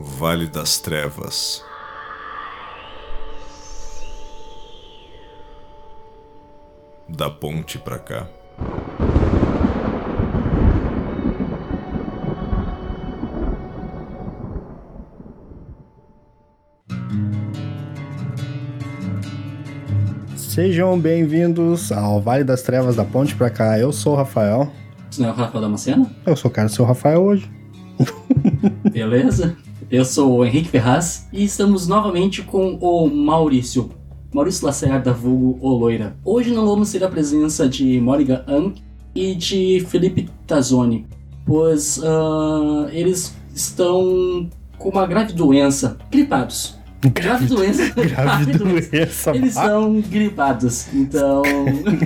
Vale das Trevas. Da ponte pra cá. Sejam bem-vindos ao Vale das Trevas da Ponte pra cá. Eu sou o Rafael. Você não é o Rafael Damasceno? Eu sou o cara do seu Rafael hoje. Beleza? Eu sou o Henrique Ferraz e estamos novamente com o Maurício. Maurício Lacerda, vulgo O Loira. Hoje não vamos ter a presença de Morrigan Ank e de Felipe Tazzoni, pois ah, eles estão com uma grave doença, gripados. Grave doença. Grave doença. Eles estão gripados, então.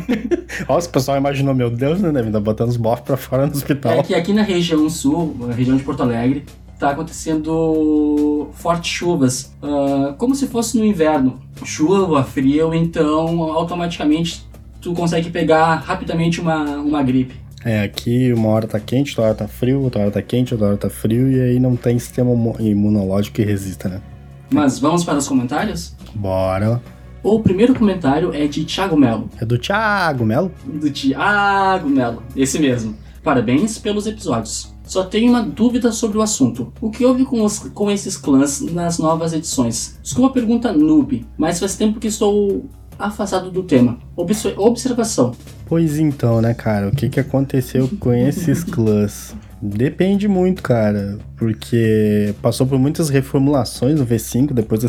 Nossa, o pessoal imaginou, meu Deus, né? Deve estar botando os mortos pra fora no hospital. É que aqui na região sul, na região de Porto Alegre, tá acontecendo fortes chuvas, ah, como se fosse no inverno. Chuva, frio, então automaticamente tu consegue pegar rapidamente uma, uma gripe. É, aqui uma hora tá quente, outra hora tá frio, outra hora tá quente, outra hora tá frio, e aí não tem sistema imu- imunológico que resista, né? Mas vamos para os comentários? Bora. O primeiro comentário é de Thiago Melo. É do Thiago Melo? Do Thiago Melo, esse mesmo. Parabéns pelos episódios. Só tenho uma dúvida sobre o assunto. O que houve com, os- com esses clãs nas novas edições? Desculpa a pergunta noob, mas faz tempo que estou afastado do tema. Obs- observação. Pois então, né, cara? O que que aconteceu com esses clãs? Depende muito, cara, porque passou por muitas reformulações no V5 depois da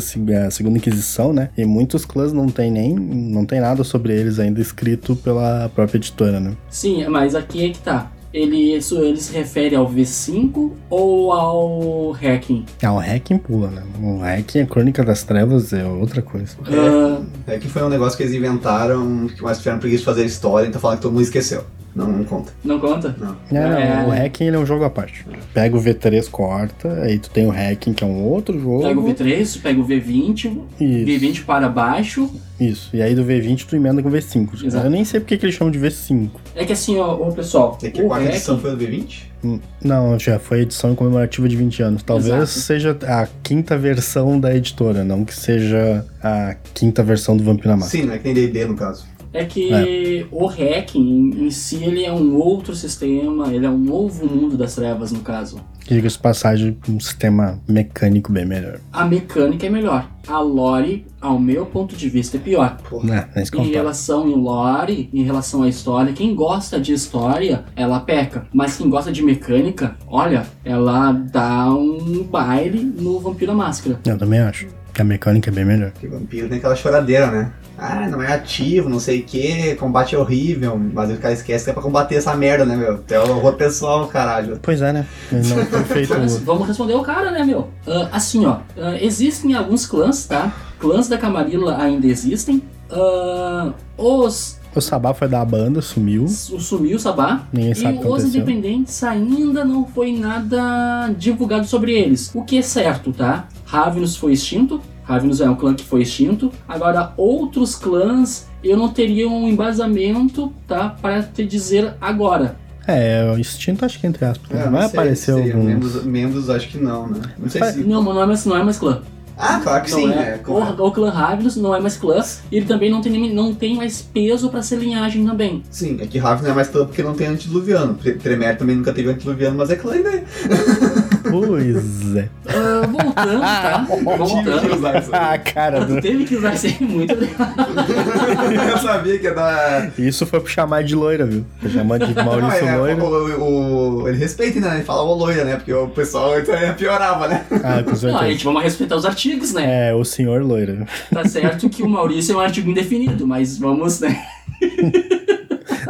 segunda Inquisição, né? E muitos clãs não tem nem não tem nada sobre eles ainda escrito pela própria editora, né? Sim, mas aqui é que tá. Ele, isso, ele se refere ao V5 ou ao Hacking? Ah, o Hacking pula, né? O Hacking, a Crônica das Trevas é outra coisa. Ah, É que foi um negócio que eles inventaram, que mais tiveram preguiça de fazer história, então falaram que todo mundo esqueceu. Não, não conta. não conta? Não. Não, não, É. o Hacking ele é um jogo à parte. Pega o V3, corta, aí tu tem o Hacking, que é um outro jogo. Pega o V3, pega o V20, Isso. V20 para baixo. Isso, e aí do V20 tu emenda com o V5. Exato. Eu nem sei porque que eles chamam de V5. É que assim, ó, ô, pessoal, É que a o quarta edição Hacking, foi do V20? Hum, Não, já foi a edição comemorativa de 20 anos. Talvez Exato. seja a quinta versão da editora, não que seja a quinta versão do Vampiro na Máscara. Sim, não é que nem D&D no caso. É que o Hacking em si ele é um outro sistema, ele é um novo mundo das trevas no caso. Diga-se de passagem, um sistema mecânico bem melhor. A mecânica é melhor. A lore, ao meu ponto de vista, é pior. Não, nem se Em relação em lore, em relação à história, quem gosta de história, ela peca. Mas quem gosta de mecânica, olha, ela dá um baile no Vampiro Máscara. Eu também acho que a mecânica é bem melhor. Porque vampiro tem aquela choradeira, né? Ah, não é ativo, não sei o que, combate é horrível, mas o cara esquece que é pra combater essa merda, né, meu? Tem o horror pessoal, caralho. Pois é, né? Não foi feito. Mas vamos responder o cara, né, meu? Ah, assim, ó, ah, existem alguns clãs, tá? Clãs da Camarilla ainda existem. Ah, os. O Sabá foi da banda, sumiu. O Sumiu Sabá. Ninguém sabe o E que os aconteceu. independentes ainda não foi nada divulgado sobre eles. O que é certo, tá? Ravenous foi extinto. Ravenous é um clã que foi extinto. Agora, outros clãs eu não teria um embasamento, tá? Para te dizer agora. É, o instinto acho que entre aspas. É, não Vai sei aparecer alguns. Membros, membros, acho que não, né? Não sei se... Não, mas não é mais, não é mais clã. Ah, claro que não sim, é. né? O, o clã Ravenous não é mais clã. E ele também não tem, não tem mais peso para ser linhagem também. Sim, é que Raven não é mais clã porque não tem antediluviano. Tre- Tremere também nunca teve antediluviano, mas é clã ainda. Pois é. Ah, voltando, tá? Tive que voltando. usar isso. Ah, cara, Tu teve que usar isso aí muito. Eu sabia que ia dar... isso foi pro chamar de loira, viu? Foi chamar de Maurício Não, é, Loira. o, o- ele respeita, né? Ele fala ô loira, né? Porque o pessoal então, piorava, né? Ah, com Não, a certeza. gente vamos respeitar os artigos, né? É, o senhor loira. Tá certo que o Maurício é um artigo indefinido, mas vamos, né?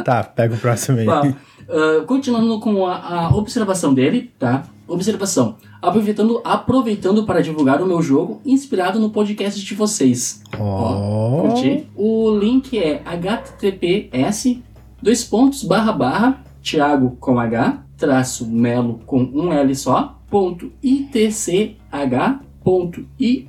Tá, pega o próximo aí. Bom, ah, continuando com a, a observação dele, tá? Observação. Aproveitando, aproveitando para divulgar o meu jogo inspirado no podcast de vocês. Ó. Curti? O link é https dois pontos barra barra Thiago com H traço Melo com um L só ponto itch ponto io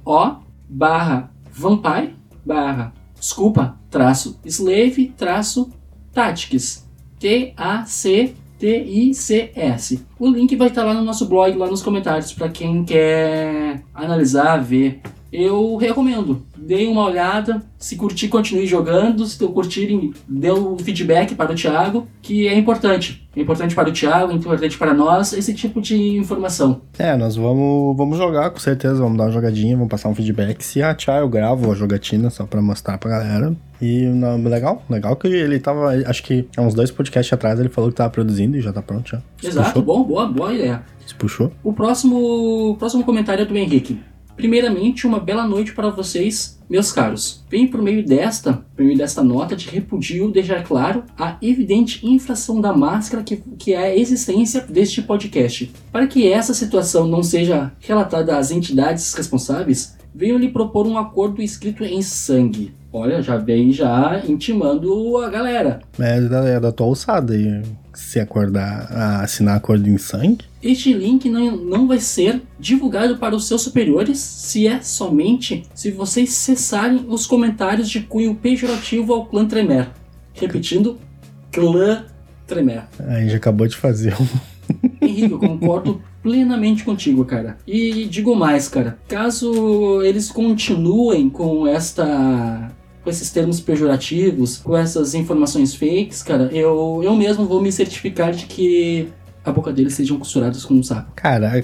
barra vampire barra desculpa traço slave traço tactics t a c t T-I-C-S. O link vai estar lá no nosso blog, lá nos comentários, para quem quer analisar, ver. Eu recomendo. Dê uma olhada. Se curtir, continue jogando. Se não curtirem, dê o feedback para o Thiago, que é importante. É importante para o Thiago, é importante para nós, esse tipo de informação. É, nós vamos, vamos jogar, com certeza. Vamos dar uma jogadinha, vamos passar um feedback. Se achar, eu gravo a jogatina só pra mostrar pra galera. E não, legal, legal que ele tava. Acho que há uns dois podcasts atrás ele falou que tava produzindo e já tá pronto já. Se Exato, puxou? bom, boa, boa ideia. Se puxou. O próximo, o próximo comentário é do Henrique. Primeiramente, uma bela noite para vocês, meus caros. Venho por meio desta, por meio desta nota de repudio deixar claro a evidente infração da máscara que, que é a existência deste podcast. Para que essa situação não seja relatada às entidades responsáveis, venho lhe propor um acordo escrito em sangue. Olha, já vem já intimando a galera. É da, é da tua alçada e se acordar assinar acordo em sangue. Este link não, não vai ser divulgado para os seus superiores se é somente se vocês cessarem os comentários de cunho pejorativo ao clã Tremer. Repetindo, clã Tremer. A gente acabou de fazer um. Henrique, eu concordo plenamente contigo, cara. E digo mais, cara. Caso eles continuem com esta. com esses termos pejorativos, com essas informações fakes, cara, eu, eu mesmo vou me certificar de que a boca deles sejam costuradas com um saco. Cara,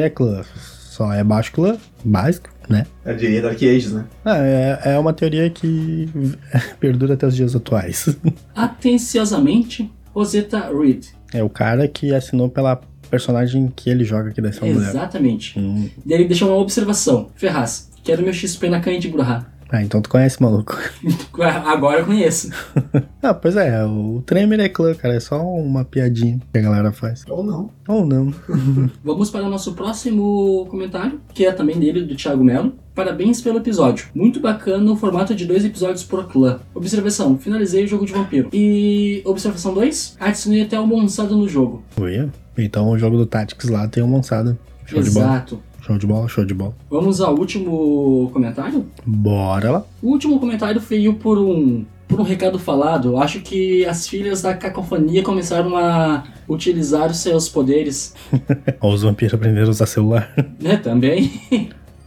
é clã. Só é clã, básico, né? Eu diria Dark Ages, né? Ah, é, é uma teoria que perdura até os dias atuais. Atenciosamente, Rosetta Reed. É o cara que assinou pela personagem que ele joga aqui dessa mulher. Exatamente. Hum. Daí ele deixou uma observação. Ferraz, quero meu XP na canha de Burra. Ah, então tu conhece, maluco. Agora eu conheço. Ah, pois é, o Tremere é clã, cara. É só uma piadinha que a galera faz. Ou não. Ou não. Vamos para o nosso próximo comentário, que é também dele, do Thiago Melo. Parabéns pelo episódio. Muito bacana o formato de dois episódios por clã. Observação: finalizei o jogo de vampiro. E observação 2: adicionei até uma monçada no jogo. Oi? Então o jogo do Tactics lá tem uma monçada. Show de bola. Exato. Show de bola, show de bola. Vamos ao último comentário? Bora lá. O último comentário veio por um, por um recado falado. Acho que as filhas da cacofonia começaram a utilizar os seus poderes. Os vampiros aprenderam a usar celular. Né, também.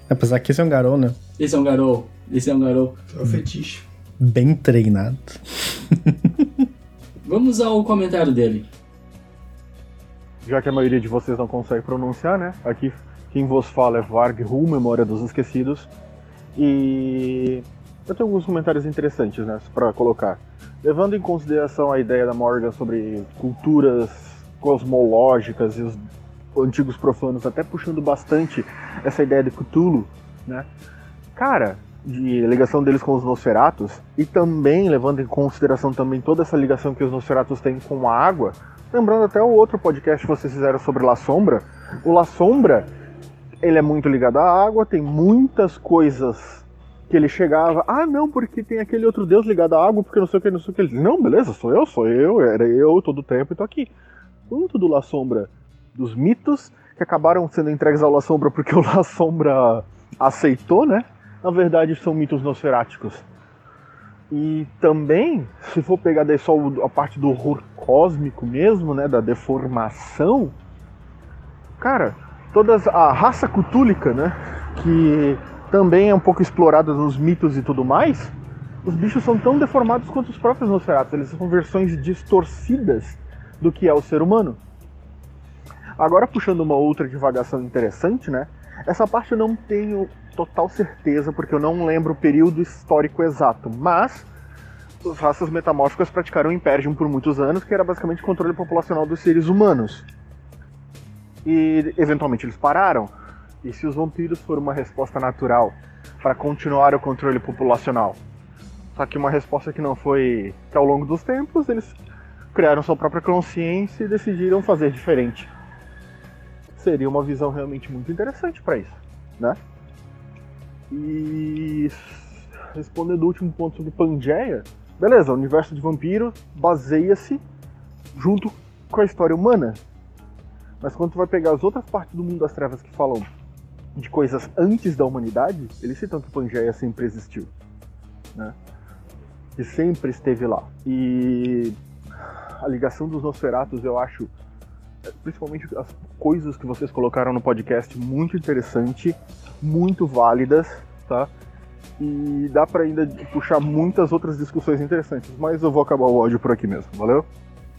Apesar que esse é um garou, né? Esse é um garou. Esse é um garou. É o fetiche. Bem treinado. Vamos ao comentário dele. já que a maioria de vocês não consegue pronunciar, né? Aqui quem vos fala é Varg Hu, Memória dos Esquecidos. E eu tenho alguns comentários interessantes, né, para colocar. Levando em consideração a ideia da Morgan sobre culturas cosmológicas e os antigos profanos, até puxando bastante essa ideia de Cthulhu, né? Cara, de ligação deles com os Nosferatus e também levando em consideração também toda essa ligação que os Nosferatus têm com a água, lembrando até o outro podcast que vocês fizeram sobre La Sombra, o La Sombra, ele é muito ligado à água, tem muitas coisas que ele chegava, ah não, porque tem aquele outro deus ligado à água, porque não sei o que, não sei o que. Ele diz, não, beleza, sou eu, sou eu, era eu todo o tempo e tô aqui. Muito do La Sombra dos mitos, que acabaram sendo entregues ao La Sombra porque o La Sombra aceitou, né? Na verdade são mitos nosferáticos. E também, se for pegar daí só a parte do horror cósmico mesmo, né, da deformação, cara, todas a raça cutúlica, né, que também é um pouco explorada nos mitos e tudo mais, os bichos são tão deformados quanto os próprios Nosferatus, eles são versões distorcidas do que é o ser humano. Agora puxando uma outra divagação interessante, né? Essa parte eu não tenho total certeza, porque eu não lembro o período histórico exato, mas as raças metamórficas praticaram o Imperium por muitos anos, que era basicamente o controle populacional dos seres humanos. E eventualmente eles pararam. E se os vampiros foram uma resposta natural para continuar o controle populacional? Só que uma resposta que não foi que ao longo dos tempos eles criaram sua própria consciência e decidiram fazer diferente. Seria uma visão realmente muito interessante para isso, né? E respondendo o último ponto sobre Pangeia, beleza, o universo de vampiro baseia-se junto com a história humana. Mas quando tu vai pegar as outras partes do mundo das trevas que falam de coisas antes da humanidade, eles citam que Pangeia sempre existiu, né? Que sempre esteve lá. E a ligação dos Nosferatus, eu acho, principalmente as coisas que vocês colocaram no podcast, muito interessante, muito válidas, tá? E dá para ainda puxar muitas outras discussões interessantes, mas eu vou acabar o áudio por aqui mesmo, valeu?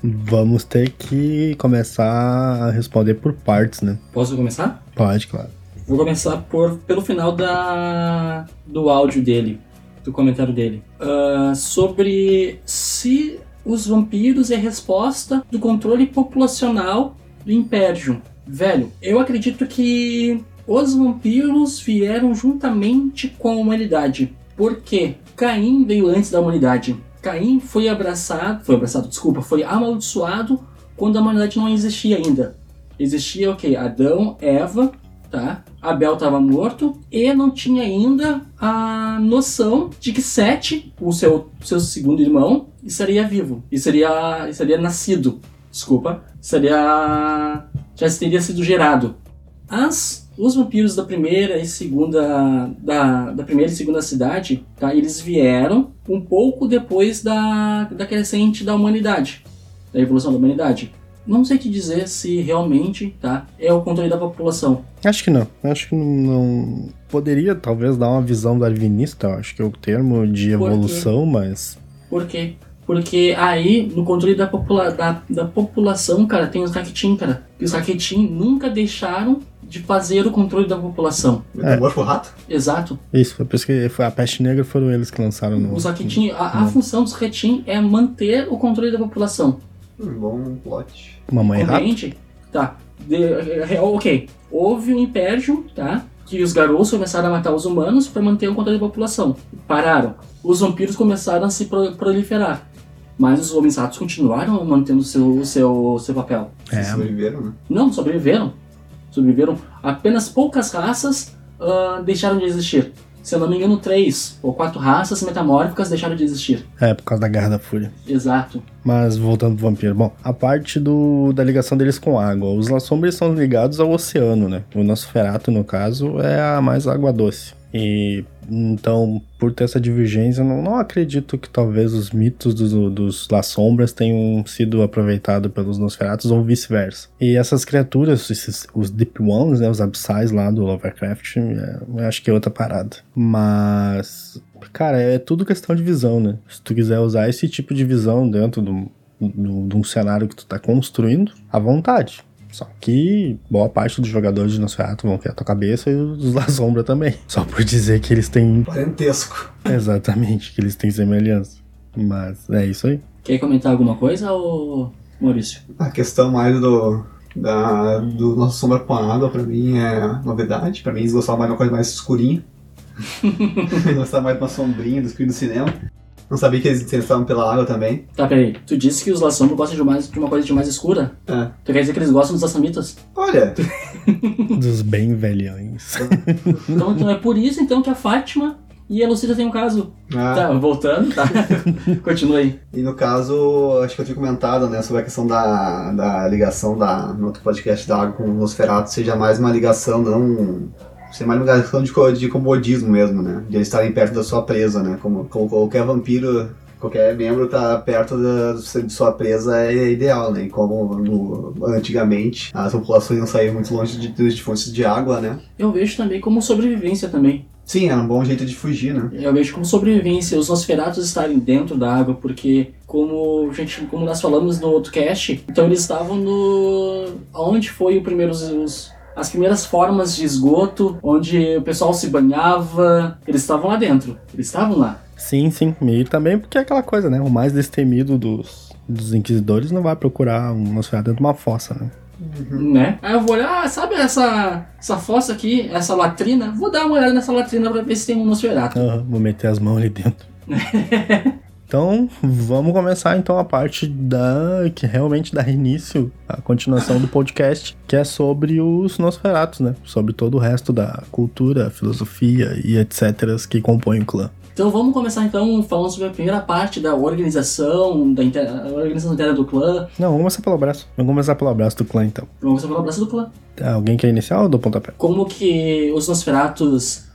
Vamos ter que começar a responder por partes, né? Posso começar? Pode, claro. Vou começar por, pelo final da, do áudio dele, do comentário dele. Uh, sobre se os vampiros é resposta do controle populacional do Imperium. Velho, eu acredito que os vampiros vieram juntamente com a humanidade. Por quê? Caim veio antes da humanidade. Caim foi abraçado, foi abraçado, desculpa, foi amaldiçoado quando a humanidade não existia ainda. Existia o okay, Adão, Eva, tá? Abel estava morto e não tinha ainda a noção de que Sete, o seu, seu segundo irmão, estaria vivo e seria, seria nascido. Desculpa, seria já teria sido gerado. As os vampiros da primeira e segunda da, da primeira e segunda cidade, tá? Eles vieram um pouco depois da, da crescente da humanidade, da evolução da humanidade. Não sei te dizer se realmente, tá, é o controle da população. Acho que não. Acho que não poderia talvez dar uma visão darwinista, acho que é o termo de evolução, mas Por quê? Porque aí, no controle da, popula da, da população, cara, tem os Rakitin, cara. E os Rakitin nunca deixaram de fazer o controle da população. É. Morto pro rato? Exato. Isso, foi por isso que foi a peste negra foram eles que lançaram no. Os Rakitin, a, a função dos Rakitin é manter o controle da população. Hum, bom plot. Mamãe rato? Compreende? Tá. De, é, ok. Houve um império, tá? Que os garotos começaram a matar os humanos para manter o controle da população. Pararam. Os vampiros começaram a se pro proliferar. Mas os homens ratos continuaram mantendo seu, seu, seu papel. É. Sobreviveram, né? Não, sobreviveram. Sobreviveram. Apenas poucas raças uh, deixaram de existir. Se eu não me engano, três ou quatro raças metamórficas deixaram de existir. É, por causa da Guerra da Fúria. Exato. Mas voltando pro vampiro. Bom, a parte do, da ligação deles com água. Os La Sombra são ligados ao oceano, né? O nosso ferato, no caso, é a mais água doce. E então, por ter essa divergência, não, não acredito que talvez os mitos dos, dos Las Sombras tenham sido aproveitados pelos Nosferatus ou vice-versa. E essas criaturas, esses, os Deep Ones, né, os Abissais lá do Lovecraft, é, eu acho que é outra parada. Mas, cara, é tudo questão de visão, né? Se tu quiser usar esse tipo de visão dentro do, de um cenário que tu tá construindo, à vontade. Só que boa parte dos jogadores de Nosferatu vão criar tua cabeça e os da Sombra também. Só por dizer que eles têm. Parentesco. Exatamente, que eles têm semelhança. Mas é isso aí. Quer comentar alguma coisa, ou Maurício? A questão mais do. Da, do nosso sombra com a água, pra mim, é novidade. Pra mim, eles gostavam mais de uma coisa mais escurinha. eles gostavam mais de uma sombrinha do escuro do cinema. Não sabia que eles estavam pela água também. Tá, peraí. Tu disse que os Lassombro gostam de, mais, de uma coisa de mais escura? É. Tu quer dizer que eles gostam dos Assamitas? Olha, Dos bem velhões. Então, então é por isso então que a Fátima e a Lucida têm um caso. ah, Tá, voltando, tá. Continua aí. e no caso, acho que eu tinha comentado, né, sobre a questão da, da ligação da, no outro podcast da água com o Nosferatu, seja mais uma ligação, não... Ser mais uma ligação de, de comodismo mesmo, né? De eles estarem perto da sua presa, né? Como, como qualquer vampiro, qualquer membro tá perto da, de sua presa é ideal, né? E como no- antigamente as populações não saíam muito longe de, de fontes de água, né? Eu vejo também como sobrevivência também. Sim, era um bom jeito de fugir, né? Eu vejo como sobrevivência os Nosferatus estarem dentro da água, porque como a gente, como nós falamos no outro cast, então eles estavam no onde foi o primeiro os, as primeiras formas de esgoto, onde o pessoal se banhava, eles estavam lá dentro. Eles estavam lá. Sim, sim. E também porque é aquela coisa, né? O mais destemido dos, dos inquisidores não vai procurar um Nosferatu dentro de uma fossa, né? Né? Aí eu vou olhar, ah, sabe essa, essa fossa aqui, essa latrina? Vou dar uma olhada nessa latrina pra ver se tem um Nosferatu. Aham, vou meter as mãos ali dentro. Então, vamos começar então a parte da que realmente dá início à continuação do podcast, que é sobre os Nosferatus, né? Sobre todo o resto da cultura, filosofia e etc que compõem o clã. Então vamos começar então falando sobre a primeira parte da organização, da inter- organização interna do clã. Não, vamos começar pelo abraço. Vamos começar pelo abraço do clã então. Vamos começar pela braça do clã. Alguém quer iniciar ou do pontapé? Como que os Nosferatus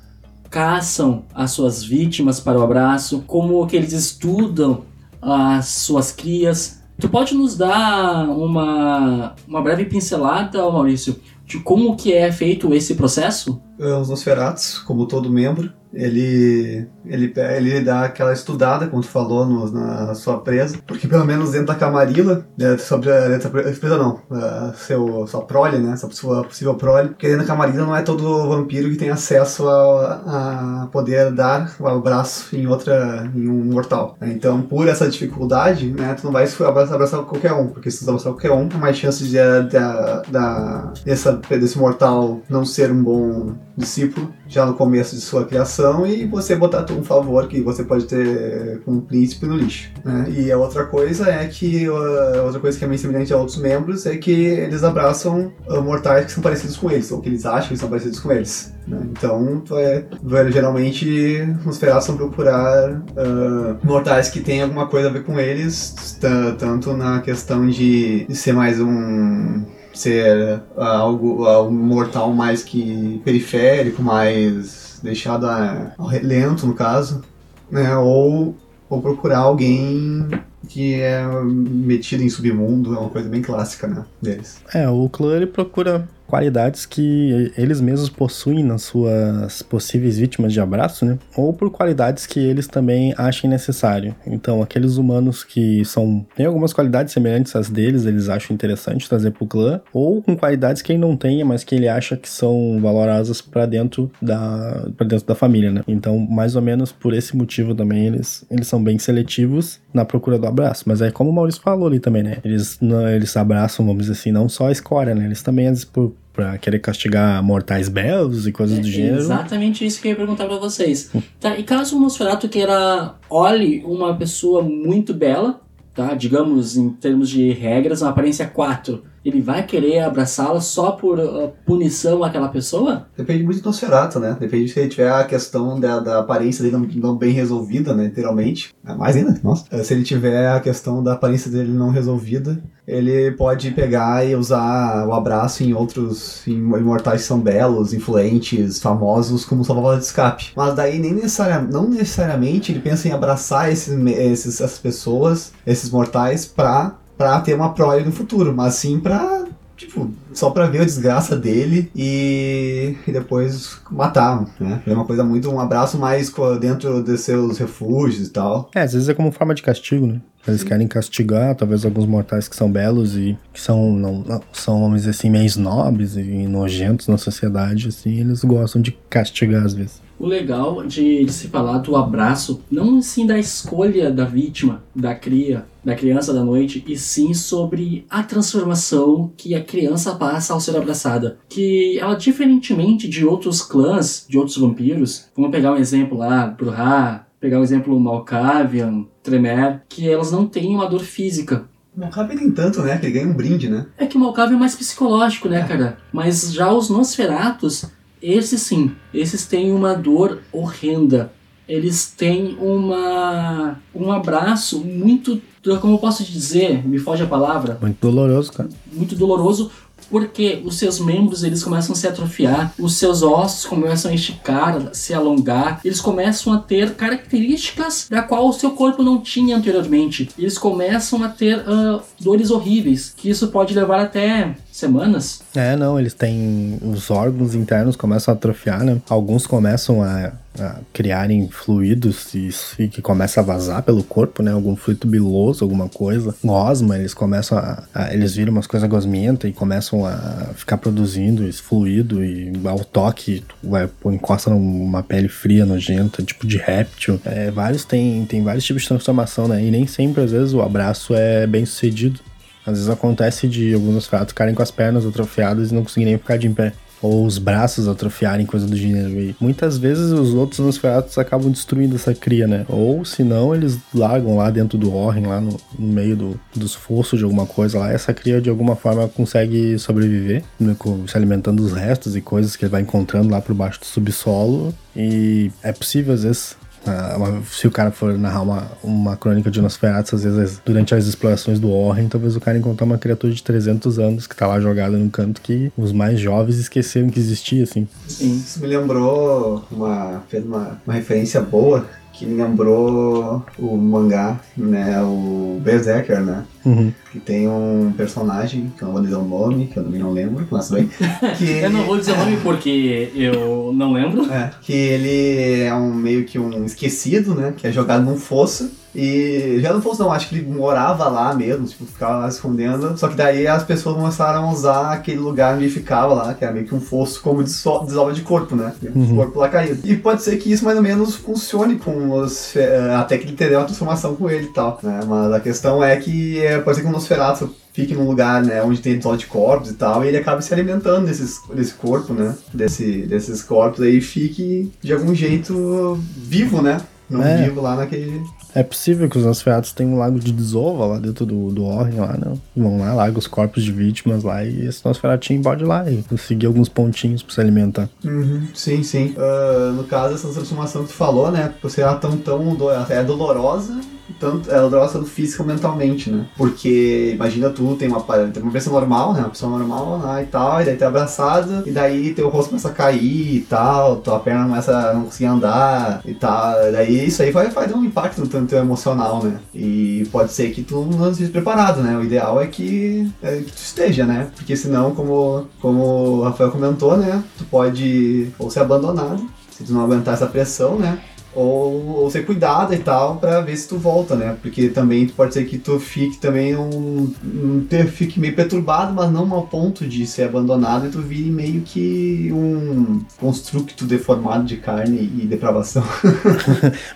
caçam as suas vítimas para o abraço, como que eles estudam as suas crias, Tu pode nos dar uma, uma breve pincelada, Maurício, de como que é feito esse processo? Os Nosferatos, como todo membro, ele, ele, ele dá aquela estudada, como tu falou, no, na sua presa, porque pelo menos dentro da Camarilla, né, sobre a presa não, a seu, sua prole, né, sua possível prole, porque dentro da Camarilla não é todo vampiro que tem acesso a, a poder dar o abraço em outra, em um mortal. Então, por essa dificuldade, né, tu não vai abraçar, qualquer um, porque se tu abraçar qualquer um, tem mais chances de, de, de, dessa, desse mortal não ser um bom discípulo já no começo de sua criação e você botar um favor que você pode ter com um príncipe no lixo. Né? E a outra coisa é que a outra coisa que é bem semelhante a outros membros é que eles abraçam uh, mortais que são parecidos com eles, ou que eles acham que são parecidos com eles. Né? Então, é, geralmente os ferados vão procurar uh, mortais que têm alguma coisa a ver com eles, tanto na questão de, de ser mais um ser uh, algo uh, um mortal mais que periférico, mais deixado a, ao relento no caso, né? Ou, ou procurar alguém que é metido em submundo, é uma coisa bem clássica, né, deles. É, o clã ele procura qualidades que eles mesmos possuem nas suas possíveis vítimas de abraço, né? Ou por qualidades que eles também achem necessário. Então, aqueles humanos que são têm algumas qualidades semelhantes às deles, eles acham interessante trazer pro clã, ou com qualidades que ele não tenha, mas que ele acha que são valorosas para dentro da para dentro da família, né? Então, mais ou menos por esse motivo também eles eles são bem seletivos na procura do abraço. Mas é como o Maurício falou ali também, né? Eles não, eles abraçam, vamos dizer assim, não só a escória, né? Eles também por pra querer castigar mortais belos e coisas é, do gênero. Exatamente isso que eu ia perguntar pra vocês. Tá, e caso o Nosferatu queira olhe uma pessoa muito bela, tá? Digamos, em termos de regras, uma aparência 4 ele vai querer abraçá-la só por uh, punição àquela pessoa? Depende muito do Nosferatu, né? Depende se ele tiver a questão da, da aparência dele não, não, bem resolvida, né? Literalmente. É mais ainda, nossa. É, se ele tiver a questão da aparência dele não resolvida, ele pode pegar e usar o abraço em outros em imortais que são belos, influentes, famosos, como salva de escape. Mas daí nem necessariamente, não necessariamente ele pensa em abraçar esses, esses, essas pessoas, esses mortais, pra pra ter uma prole no futuro, mas sim pra, tipo, só pra ver a desgraça dele e, e depois matar, né? É uma coisa muito, um abraço mais dentro de seus refúgios e tal. É, às vezes é como forma de castigo, né? Eles querem castigar, talvez, alguns mortais que são belos e que são, não, não, são vamos dizer assim, meio snobs e nojentos na sociedade, assim, eles gostam de castigar às vezes. O legal de, de, se falar do abraço, não sim da escolha da vítima, da cria, da criança da noite, e sim sobre a transformação que a criança passa ao ser abraçada. Que ela, diferentemente de outros clãs, de outros vampiros, vamos pegar um exemplo lá, Bruhá, pegar o um exemplo Malkavian, Tremer, que elas não têm uma dor física. Malkavian nem tanto, né? Que ele ganha um brinde, né? É que o Malkavian é mais psicológico, né, cara? Mas já os Nosferatos esses sim, esses têm uma dor horrenda. Eles têm uma um abraço muito, como eu posso dizer, me foge a palavra. Muito doloroso, cara. Muito doloroso, porque os seus membros eles começam a se atrofiar, os seus ossos começam a esticar, se alongar, eles começam a ter características da qual o seu corpo não tinha anteriormente. Eles começam a ter uh, dores horríveis, que isso pode levar até semanas. É, não, eles têm os órgãos internos começam a atrofiar, né? Alguns começam a, a criarem fluidos e, e, que começa a vazar pelo corpo, né? Algum fluido biloso, alguma coisa. Gosma, eles começam a, a eles viram umas coisas gosmentas e começam a ficar produzindo esse fluido e ao toque vai encosta numa pele fria nojenta, tipo de réptil. É, vários tem tem vários tipos de transformação, né? E nem sempre às vezes o abraço é bem sucedido. Às vezes acontece de alguns fatos ficarem com as pernas atrofiadas e não conseguirem ficar de em pé. Ou os braços atrofiarem, coisa do gênero. E muitas vezes os outros Nosferatus acabam destruindo essa cria, né? Ou se não, eles largam lá dentro do Orren, lá no, no meio do, dos fossos de alguma coisa lá. Essa cria de alguma forma consegue sobreviver, né? se alimentando dos restos e coisas que ele vai encontrando lá por baixo do subsolo. E é possível, às vezes, Uh, se o cara for narrar uma, uma crônica de Nosferatu, às vezes durante as explorações do Orren, talvez o cara encontrar uma criatura de 300 anos que tá lá jogada num canto que os mais jovens esqueceram que existia, assim. Sim, isso me lembrou uma, fez uma, uma referência boa que lembrou o mangá, né? O Berserker, né? Uhum. Que tem um personagem, que eu não vou dizer o nome, que eu também não lembro, mas bem. Que Eu não vou dizer o nome porque eu não lembro. É, que ele é um meio que um esquecido, né? Que é jogado num fosso. E já não fosse não, acho que ele morava lá mesmo, tipo, ficava lá escondendo. Só que daí as pessoas começaram a usar aquele lugar onde ele ficava lá, que era meio que um fosso como deso- desova de corpo, né? O Uhum. corpo lá caído. E pode ser que isso mais ou menos funcione com os. eh, Até que ele tenha uma transformação com ele e tal, né? Mas a questão é que eh, pode ser que o Nosferatu fique num lugar, né, onde tem desova de corpos e tal, e ele acaba se alimentando desses, desse corpo, né? Desse, desses corpos aí e fique de algum jeito vivo, né? Não É. vivo lá naquele. É possível que os Nosferatus tenham um lago de desova lá dentro do, do Orne lá, não? Vão lá, largam os corpos de vítimas lá e esse Nosferatinho pode ir lá e conseguir alguns pontinhos pra se alimentar. Uhum, sim, sim. Ah, no caso, essa transformação que tu falou, né? Por ser tão, tão do- é dolorosa, tanto, é dolorosa tanto física ou mentalmente, né? Porque imagina tu, tem uma, tem uma pessoa normal, né? Uma pessoa normal lá e tal, e daí tu é abraçada, e daí teu rosto começa a cair e tal, tua perna começa a não conseguir andar e tal. Daí isso aí vai, dar um impacto no teu emocional, né? E pode ser que tu não esteja preparado, né? O ideal é que, é que tu esteja, né? Porque senão, como, como o Rafael comentou, né? Tu pode ou ser abandonado, se tu não aguentar essa pressão, né? Ou, ou ser cuidado e tal, pra ver se tu volta, né? Porque também pode ser que tu fique também um, um te- fique meio perturbado, mas não ao ponto de ser abandonado e tu vire meio que um constructo deformado de carne e depravação.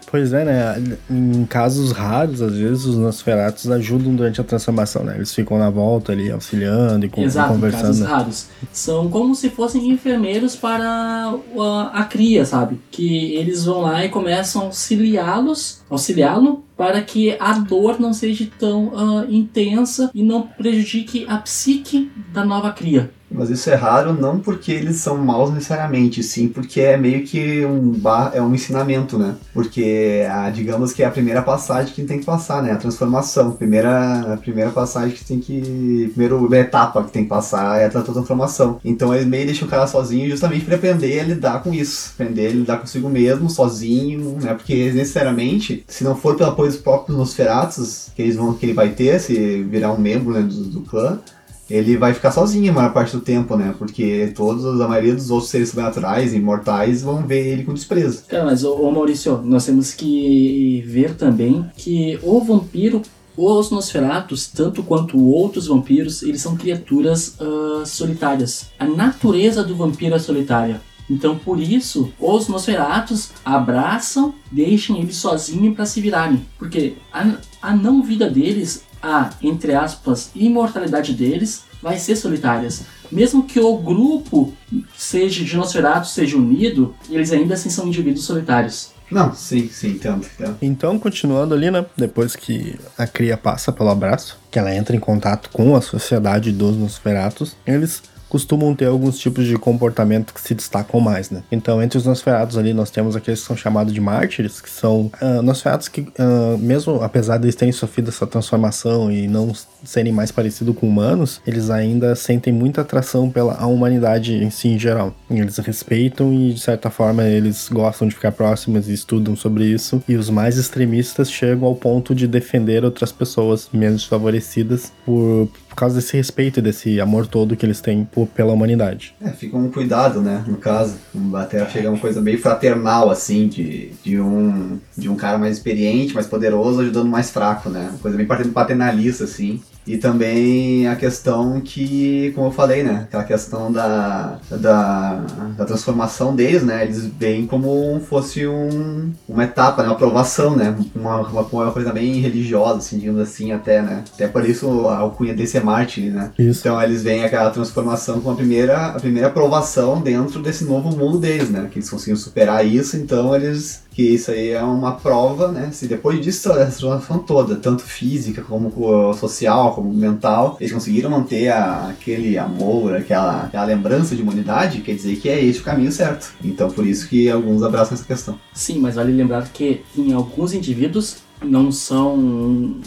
Pois é, né? Em casos raros, às vezes os Nosferatus ajudam durante a transformação, né? Eles ficam na volta ali, auxiliando e Exato, em conversando. casos né? raros. São como se fossem enfermeiros para a, a cria, sabe? Que eles vão lá e começam a auxiliá-los, auxiliá-lo para que a dor não seja tão ah, intensa e não prejudique a psique da nova cria. Mas isso é raro não porque eles são maus necessariamente, sim porque é meio que um bar, é um ensinamento, né? Porque a, digamos que é a primeira passagem que tem que passar, né? A transformação, primeira a primeira passagem que tem que primeira etapa que tem que passar é a tra- transformação. Então eles meio deixam o cara sozinho justamente para aprender a lidar com isso, aprender a lidar consigo mesmo, sozinho, né? Porque necessariamente, se não for pelo apoio dos próprios Nosferatus que eles vão que ele vai ter se virar um membro né, do, do clã, ele vai ficar sozinho a maior parte do tempo, né? Porque todos, a maioria dos outros seres sobrenaturais imortais vão ver ele com desprezo. Cara, mas ô, Maurício, nós temos que ver também que o vampiro, os Nosferatus, tanto quanto outros vampiros, eles são criaturas ah, solitárias. A natureza do vampiro é solitária. Então, por isso, os Nosferatus abraçam, deixam eles sozinhos para se virarem. Porque a, a não vida deles, a, entre aspas, imortalidade deles, vai ser solitárias. Mesmo que o grupo seja de Nosferatus seja unido, eles ainda assim são indivíduos solitários. Não, sim, sim, entendo, entendo. Então, continuando ali, né? Depois que a cria passa pelo abraço, que ela entra em contato com a sociedade dos Nosferatus, eles costumam ter alguns tipos de comportamento que se destacam mais, né? Então, entre os Nosferatus ali, nós temos aqueles que são chamados de mártires, que são ah, Nosferatus que, ah, mesmo apesar de eles terem sofrido essa transformação e não serem mais parecidos com humanos, eles ainda sentem muita atração pela humanidade em si em geral. Eles respeitam e, de certa forma, eles gostam de ficar próximos e estudam sobre isso. E os mais extremistas chegam ao ponto de defender outras pessoas menos favorecidas por, por causa desse respeito e desse amor todo que eles têm por, pela humanidade. É, fica um cuidado, né, no caso. Até chega uma coisa meio fraternal, assim, de, de, um, de um cara mais experiente, mais poderoso, ajudando o mais fraco, né? Uma coisa bem paternalista, assim. E também a questão que, como eu falei, né? Aquela questão da, da, da transformação deles, né? Eles veem como fosse um, uma etapa, né? Uma aprovação, né? Uma, uma, uma coisa bem religiosa, assim, digamos assim, até, né? Até por isso a alcunha desse é mártir, né? Isso. Então eles veem aquela transformação como a primeira, a primeira aprovação dentro desse novo mundo deles, né? Que eles conseguiram superar isso, então eles que isso aí é uma prova, né? Se depois disso, essa transformação toda, tanto física como uh, social, como mental, eles conseguiram manter a- aquele amor, aquela, aquela lembrança de humanidade, quer dizer que é esse o caminho certo. Então por isso que alguns abraçam essa questão. Sim, mas vale lembrar que em alguns indivíduos não são.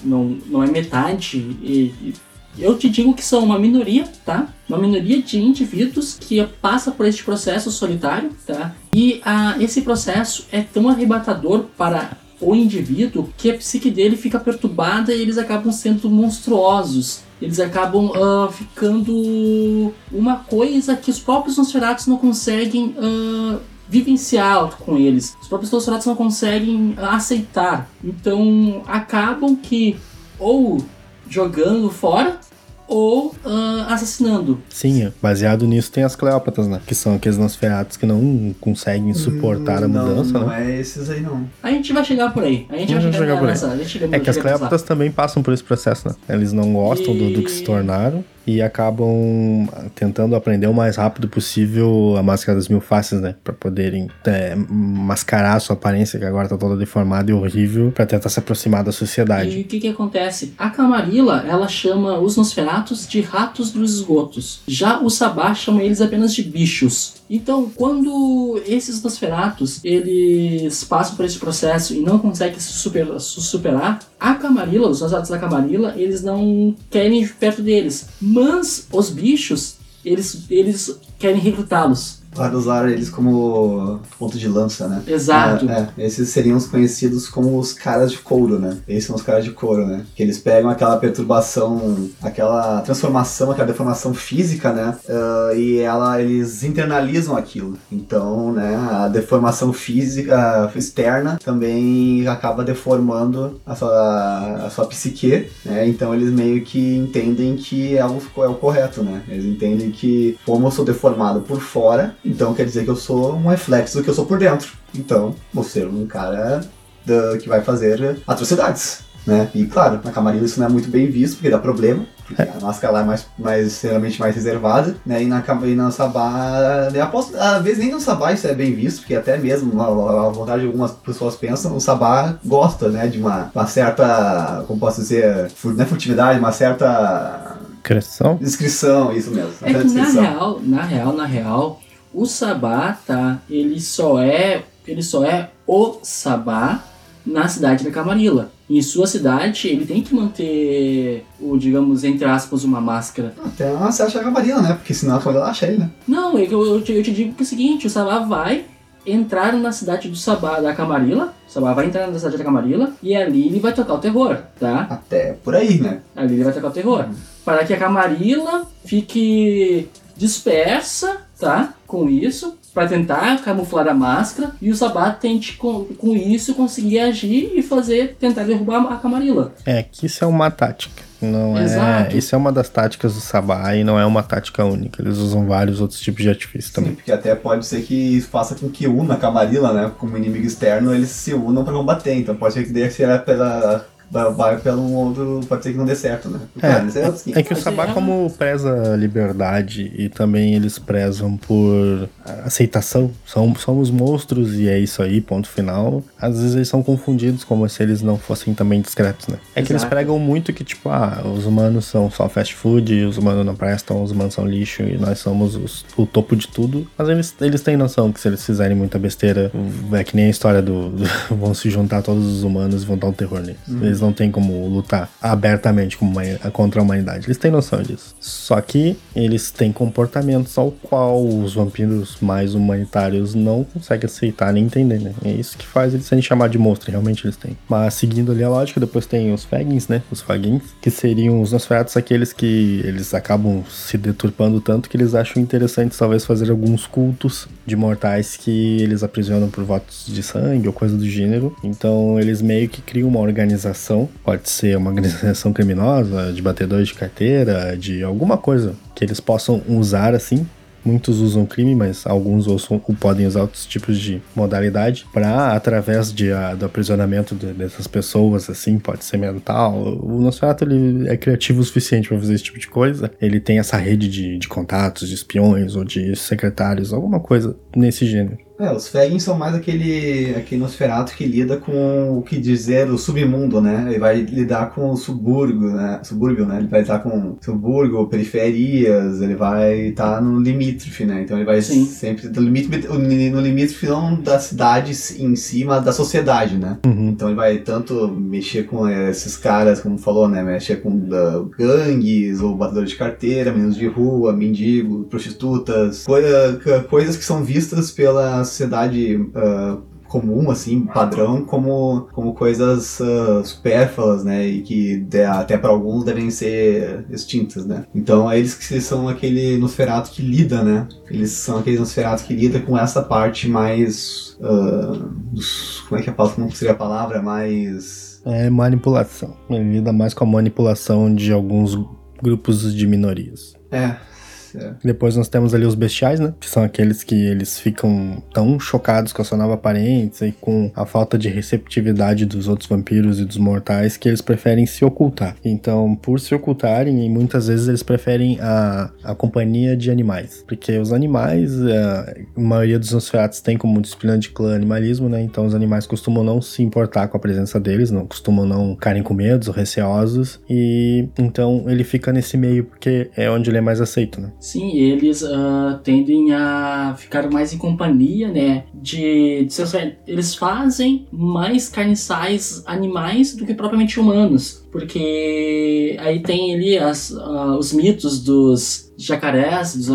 não, não é metade. E, e eu te digo que são uma minoria, tá? Uma minoria de indivíduos que passa por este processo solitário, tá? E ah, esse processo é tão arrebatador para o indivíduo que a psique dele fica perturbada e eles acabam sendo monstruosos. Eles acabam ah, ficando uma coisa que os próprios Nosferatus não conseguem ah, vivenciar com eles. Os próprios Nosferatus não conseguem aceitar. Então acabam que ou jogando fora ou ah, assassinando. Sim, baseado nisso tem as Cleópatas, né? Que são aqueles Nosferatos que não conseguem suportar a Não, mudança, não, né? é esses aí não. A gente vai chegar por aí. A gente vai Vamos chegar, chegar por aí. nessa. A É que as. Cleópatas também passam por esse processo, né? Eles não gostam do, do que se E- tornaram e acabam tentando aprender o mais rápido possível a máscara das mil faces, né? Pra poderem é, mascarar a sua aparência, que agora tá toda deformada e horrível, pra tentar se aproximar da sociedade. E o que que acontece? A Camarilla, ela chama os Nosferatus de ratos dos esgotos. Já o Sabá chama eles apenas de bichos. Então, quando esses Nosferatus, eles passam por esse processo e não conseguem se super- se superar, a Camarilla, os Nosferatus da Camarilla, eles não querem ir perto deles. Mas os bichos, eles, eles querem recrutá-los. Para usar eles como ponto de lança, né? Exato. É, é, esses seriam os conhecidos como os caras de couro, né? Esses são os caras de couro, né? Que eles pegam aquela perturbação, aquela transformação, aquela deformação física, né? Ah, e ela, eles internalizam aquilo. Então, né, a deformação física externa também acaba deformando a sua, a sua psique, né? Então eles meio que entendem que é o, é o correto, né? Eles entendem que como eu sou deformado por fora, então quer dizer que eu sou um reflexo do que eu sou por dentro. Então, vou ser um cara da- que vai fazer atrocidades. Né? E claro, na Camarilla isso não é muito bem visto, porque dá problema, porque a máscara lá é mais, mais geralmente mais reservada, né? E na, Cam- e na Sabá, né? Aposto, às vezes nem no Sabá isso é bem visto, porque até mesmo, a, a vontade de algumas pessoas pensam, o Sabá gosta, né? De uma, uma certa, como posso dizer, fur- não é furtividade, uma certa Cresção? descrição, isso mesmo. É que na descrição. real, na real, na real, o Sabá, tá? Ele só é, ele só é o Sabá na cidade da Camarilla. Em sua cidade, ele tem que manter o, digamos, entre aspas, uma máscara. Até você acha a Camarilla, né? Porque senão a Camarilla acha ele, né? Não, eu, eu, te, eu te digo que é o seguinte, o Sabá vai entrar na cidade do Sabá da Camarilla, o Sabá vai entrar na cidade da Camarilla, e ali ele vai tocar o terror, tá? Até por aí, né? Ali ele vai tocar o terror. Para que a Camarilla fique dispersa, tá? Com isso, para tentar camuflar a máscara, e o Sabá tente com, com isso conseguir agir e fazer, tentar derrubar a Camarilla. É que isso é uma tática. Não é. Exato. Isso é uma das táticas do Sabá e não é uma tática única. Eles usam vários outros tipos de artifício Sim, também. porque até pode ser que isso faça com que una a Camarilla, né? Como inimigo externo, eles se unam pra combater. Então pode ser que dê ser pela. Vai pelo um outro. Pode ser que não dê certo, né? É outros É que o Sabá, é- como preza a liberdade e também eles prezam por aceitação, são, somos monstros e é isso aí, ponto final. Às vezes eles são confundidos como se eles não fossem também discretos, né? É que eles Exato. pregam muito que, tipo, ah, os humanos são só fast food, os humanos não prestam, os humanos são lixo e nós somos os- o topo de tudo. Mas eles, eles têm noção que se eles fizerem muita besteira, é que nem a história do, do- vão se juntar todos os humanos e vão dar um terror neles. Eles não têm como lutar abertamente como uma- contra a humanidade. Eles têm noção disso. Só que eles têm comportamentos ao qual os vampiros mais humanitários não conseguem aceitar nem entender, né? É isso que faz eles serem chamados de monstro, realmente eles têm. Mas seguindo ali a lógica, depois tem os Fagins, né? Os Fagins, que seriam os Nosferatus, aqueles que eles acabam se deturpando tanto que eles acham interessante talvez fazer alguns cultos de mortais que eles aprisionam por votos de sangue ou coisa do gênero. Então eles meio que criam uma organização, pode ser uma organização criminosa, de batedores de carteira, de alguma coisa que eles possam usar assim Muitos usam crime, mas alguns usam, podem usar outros tipos de modalidade para, através de, a- do aprisionamento de- dessas pessoas, assim, pode ser mental. O Nosferatu ele é criativo o suficiente para fazer esse tipo de coisa. Ele tem essa rede de, de contatos, de espiões ou de secretários, alguma coisa nesse gênero. É, os Fagins são mais aquele, aquele Nosferatu que lida com o que dizer o submundo, né? Ele vai lidar com o subúrbio, né? Subúrbio, né? Ele vai lidar com subúrbio, periferias, ele vai estar no limítrofe, né? Então ele vai Sim. sempre no limítrofe, no limítrofe não da cidade em cima da sociedade, né? Uhum. Então ele vai tanto mexer com esses caras, como falou, né? Mexer com gangues, ou batedores de carteira, meninos de rua, mendigos, prostitutas, coi- coisas que são vistas pela sociedade ah, comum, assim, padrão, como, como coisas uh, supérfluas, né? E que de, até para alguns devem ser extintas, né? Então eles que são aquele Nosferatu que lida, né? Eles são aqueles Nosferatu que lida com essa parte mais. Uh, dos, como é que é a palavra? Como seria a palavra? Mais. É manipulação. Ele lida mais com a manipulação de alguns grupos de minorias. É, é. Depois nós temos ali os bestiais, né? Que são aqueles que eles ficam tão chocados com a sua nova aparência e com a falta de receptividade dos outros vampiros e dos mortais que eles preferem se ocultar. Então, por se ocultarem, muitas vezes eles preferem a, a companhia de animais. Porque os animais, a, a maioria dos Nosferatus tem como disciplina de clã animalismo, né? Então os animais costumam não se importar com a presença deles, não costumam não ficarem com medo ou receosos. E então ele fica nesse meio porque é onde ele é mais aceito, né? Sim, eles uh, tendem a ficar mais em companhia, né? De, de seus, eles fazem mais carniçais animais do que propriamente humanos. Porque aí tem ali as, uh, os mitos dos jacarés, dos,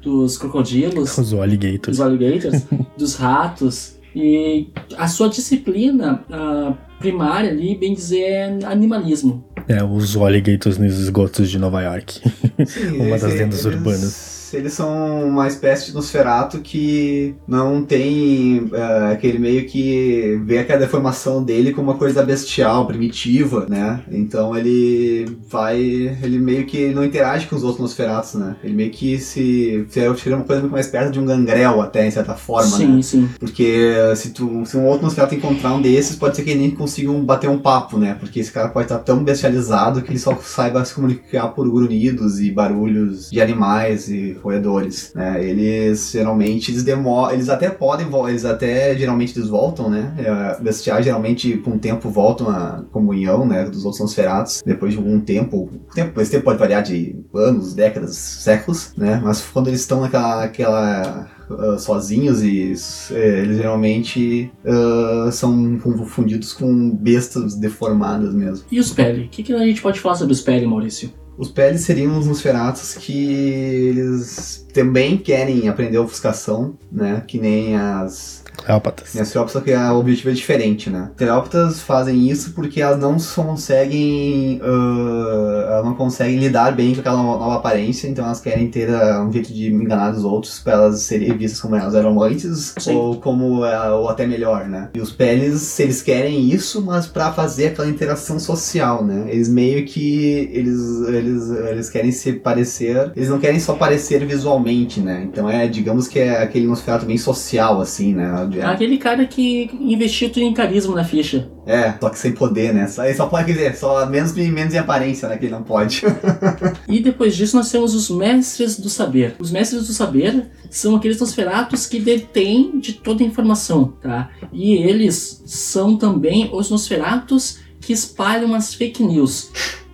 dos crocodilos. Os alligators. Dos alligators, dos ratos. E a sua disciplina uh, primária ali, bem dizer, é animalismo. É, os alligators nos esgotos de Nova York. Sim, Uma das lendas urbanas. Eles são uma espécie de Nosferatu que não tem uh, aquele meio que vê aquela deformação dele como uma coisa bestial, primitiva, né? Então ele vai. Ele meio que não interage com os outros Nosferatus, né? Ele meio que se. Tira uma coisa muito mais perto de um gangrel, até, em certa forma, sim, né? Sim, Porque se, tu, se um outro Nosferatu encontrar um desses, pode ser que ele nem consigam bater um papo, né? Porque esse cara pode estar tão bestializado que ele só saiba se comunicar por grunhidos e barulhos de animais e roedores, né? Eles geralmente eles demoram, eles até podem, eles até geralmente eles voltam, né? É, bestiais geralmente com o tempo voltam à comunhão, né? Dos outros Nosferatus depois de algum tempo. Tempo, esse tempo pode variar de anos, décadas, séculos, né? Mas quando eles estão naquela aquela Uh, sozinhos e uh, eles geralmente uh, são confundidos com bestas deformadas mesmo. E os Pele? O que, que, a gente pode falar sobre os Pele, Maurício? Os Pele seriam os Nosferatus que eles também querem aprender ofuscação, né? Que nem as Terópatas. E as terópatas, só que o objetivo é diferente, né? Terópatas fazem isso porque elas não conseguem. Uh, elas não conseguem lidar bem com aquela nova aparência, então elas querem ter uh, um jeito de enganar os outros para elas serem vistas como elas eram antes, Sim. ou como uh, ou até melhor, né? E os peles, eles querem isso, mas para fazer aquela interação social, né? Eles meio que. Eles, eles, eles querem se parecer. Eles não querem só parecer visualmente, né? Então é, digamos que é aquele Nosferatu bem social, assim, né? É aquele cara que investiu tudo em carisma na ficha. É, só que sem poder, né? Só, ele só pode, quer dizer, só menos, menos em aparência, né? Que ele não pode. e depois disso nós temos os mestres do saber. Os mestres do saber são aqueles Nosferatus que detêm de toda a informação, tá? E eles são também os Nosferatus que espalham as fake news.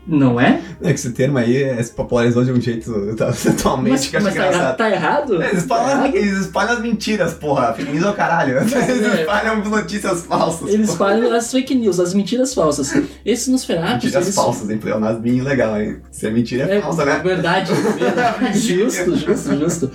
Não é? É que esse termo aí se popularizou de um jeito atualmente Mas, que acho mas tá, engraçado. tá errado? É, Eles espalham, Tá as, errado? eles espalham as mentiras, porra. Fake news é o caralho. Eles é. espalham notícias falsas. Eles porra. espalham as fake news, as mentiras falsas. Esses Nosferatus... Mentiras eles... falsas, hein? É um nasbinho legal, hein? Se é mentira, é, É falsa, né? verdade, verdade. justo, justo, justo.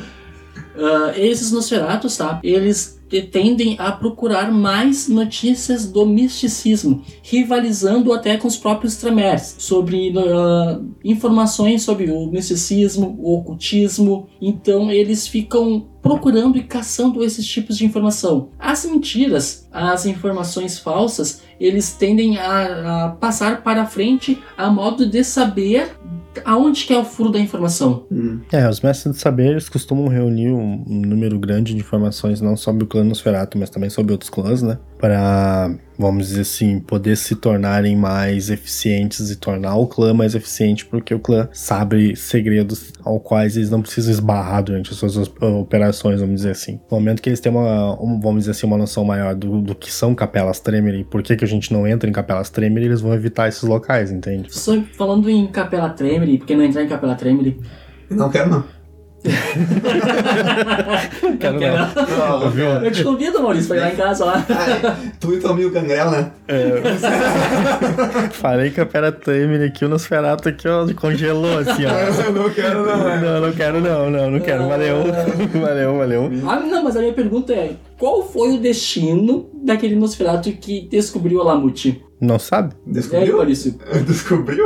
Ah, esses Nosferatus, tá? Eles tendem a procurar mais notícias do misticismo, rivalizando até com os próprios Tremers sobre ah, informações sobre o misticismo, o ocultismo. Então eles ficam procurando e caçando esses tipos de informação. As mentiras, as informações falsas, eles tendem a, a passar para frente a modo de saber aonde que é o furo da informação. Hum. É, os mestres de saber eles costumam reunir um, um número grande de informações, não sobre o clã Nosferatu, mas também sobre outros clãs, né? Para, vamos dizer assim, poder se tornarem mais eficientes e tornar o clã mais eficiente, porque o clã sabe segredos ao quais eles não precisam esbarrar durante as suas operações, vamos dizer assim. No momento que eles têm uma, um- vamos dizer assim, uma noção maior do, do que são capelas Tremere e por que, que a gente não entra em capelas Tremere, eles vão evitar esses locais, entende? Só falando em Capela Tremere, por que não entrar em Capela Tremere? Não quero, não. Quero Quer não. não? Não, Viu? Eu te convido, Maurício, pra ir lá em casa lá. Ah, tu e teu amigo Gangrel, né? Falei que a Pera Timer aqui, o Nosferatu aqui, ó, congelou assim, ó. Eu não quero, não, né? Não, não quero não, não, não quero. Valeu. Valeu, valeu. Ah, não, mas a minha pergunta é: qual foi o destino daquele Nosferatu que descobriu a Lamute? Não sabe? Descobriu? Maurício? Descobriu?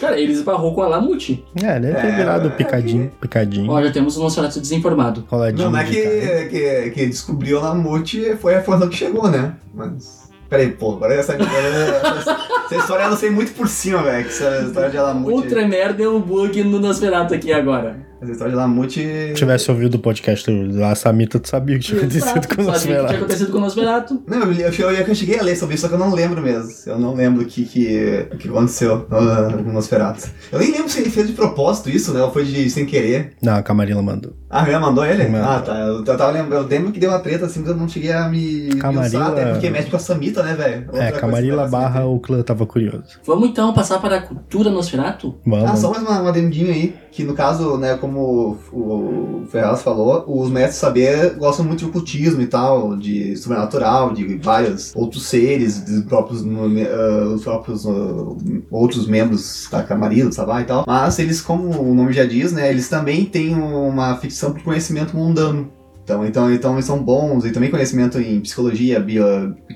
Cara, ele esbarrou com a Lamute. É, deve ter É, virado é picadinho, picadinho. Ó, já temos um Nosferatu desinformado. Roladinho. Não, não é de cara. que, que, que descobriu a Mamute foi a informação que chegou, né? Mas. Peraí, pô, agora essa, essa história eu não sei muito por cima, velho. que Essa história de Alamute. Ultra merda é um bug no Nosferatu aqui agora. Essa história de Alamute. Se tivesse ouvido o podcast da Samita, tu sabia o que tinha acontecido com o que tinha Nosferatu. acontecido com o Nosferatu. Não, eu, eu, eu, eu cheguei a ler sobre isso, só que eu não lembro mesmo. Eu não lembro o que, que, o que aconteceu uh, com o Nosferatu. Eu nem lembro se ele fez de propósito isso, né? Ou foi de sem querer. Não, a Camarilla mandou. Ah, já mandou ele? Ah, tá. Eu, eu tava lembrando, eu lembro que deu uma treta assim, mas eu não cheguei a me. me Camarilla- usar, até porque mexe com a Samita, né, velho? É, Camarilla barra o clã tava curioso. Vamos então passar para a cultura Nosferatu? Vamos. Ah, só mais uma, uma adendinho aí, que no caso, né, como o, o Ferraz falou, os mestres saber gostam muito de ocultismo e tal, de sobrenatural, de vários outros seres, dos próprios, uh, os próprios uh, outros membros da Camarilla, Sabá e tal. Mas eles, como o nome já diz, né, eles também têm uma ficção por conhecimento mundano. Então, então, então eles são bons e também conhecimento em psicologia, bio,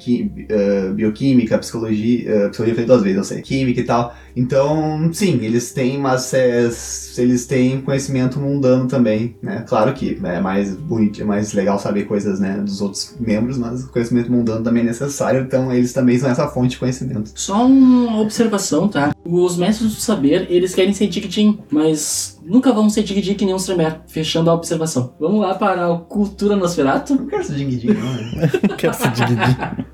qui- eh, bioquímica, psicologia, eh, psicologia eu falei duas vezes, eu sei, química e tal. Então, sim, eles têm, mas é, eles têm conhecimento mundano também, né? Claro que é mais bonito, é mais legal saber coisas, né, dos outros membros, mas o conhecimento mundano também é necessário, então eles também são essa fonte de conhecimento. Só uma observação, tá? Os mestres do saber, eles querem ser Digidin, mas nunca vão ser Digidin que nem os Tremer. Fechando a observação. Vamos lá para a cultura Nosferatu? Não quero ser dinguidinho, não, né? Quero se dividir.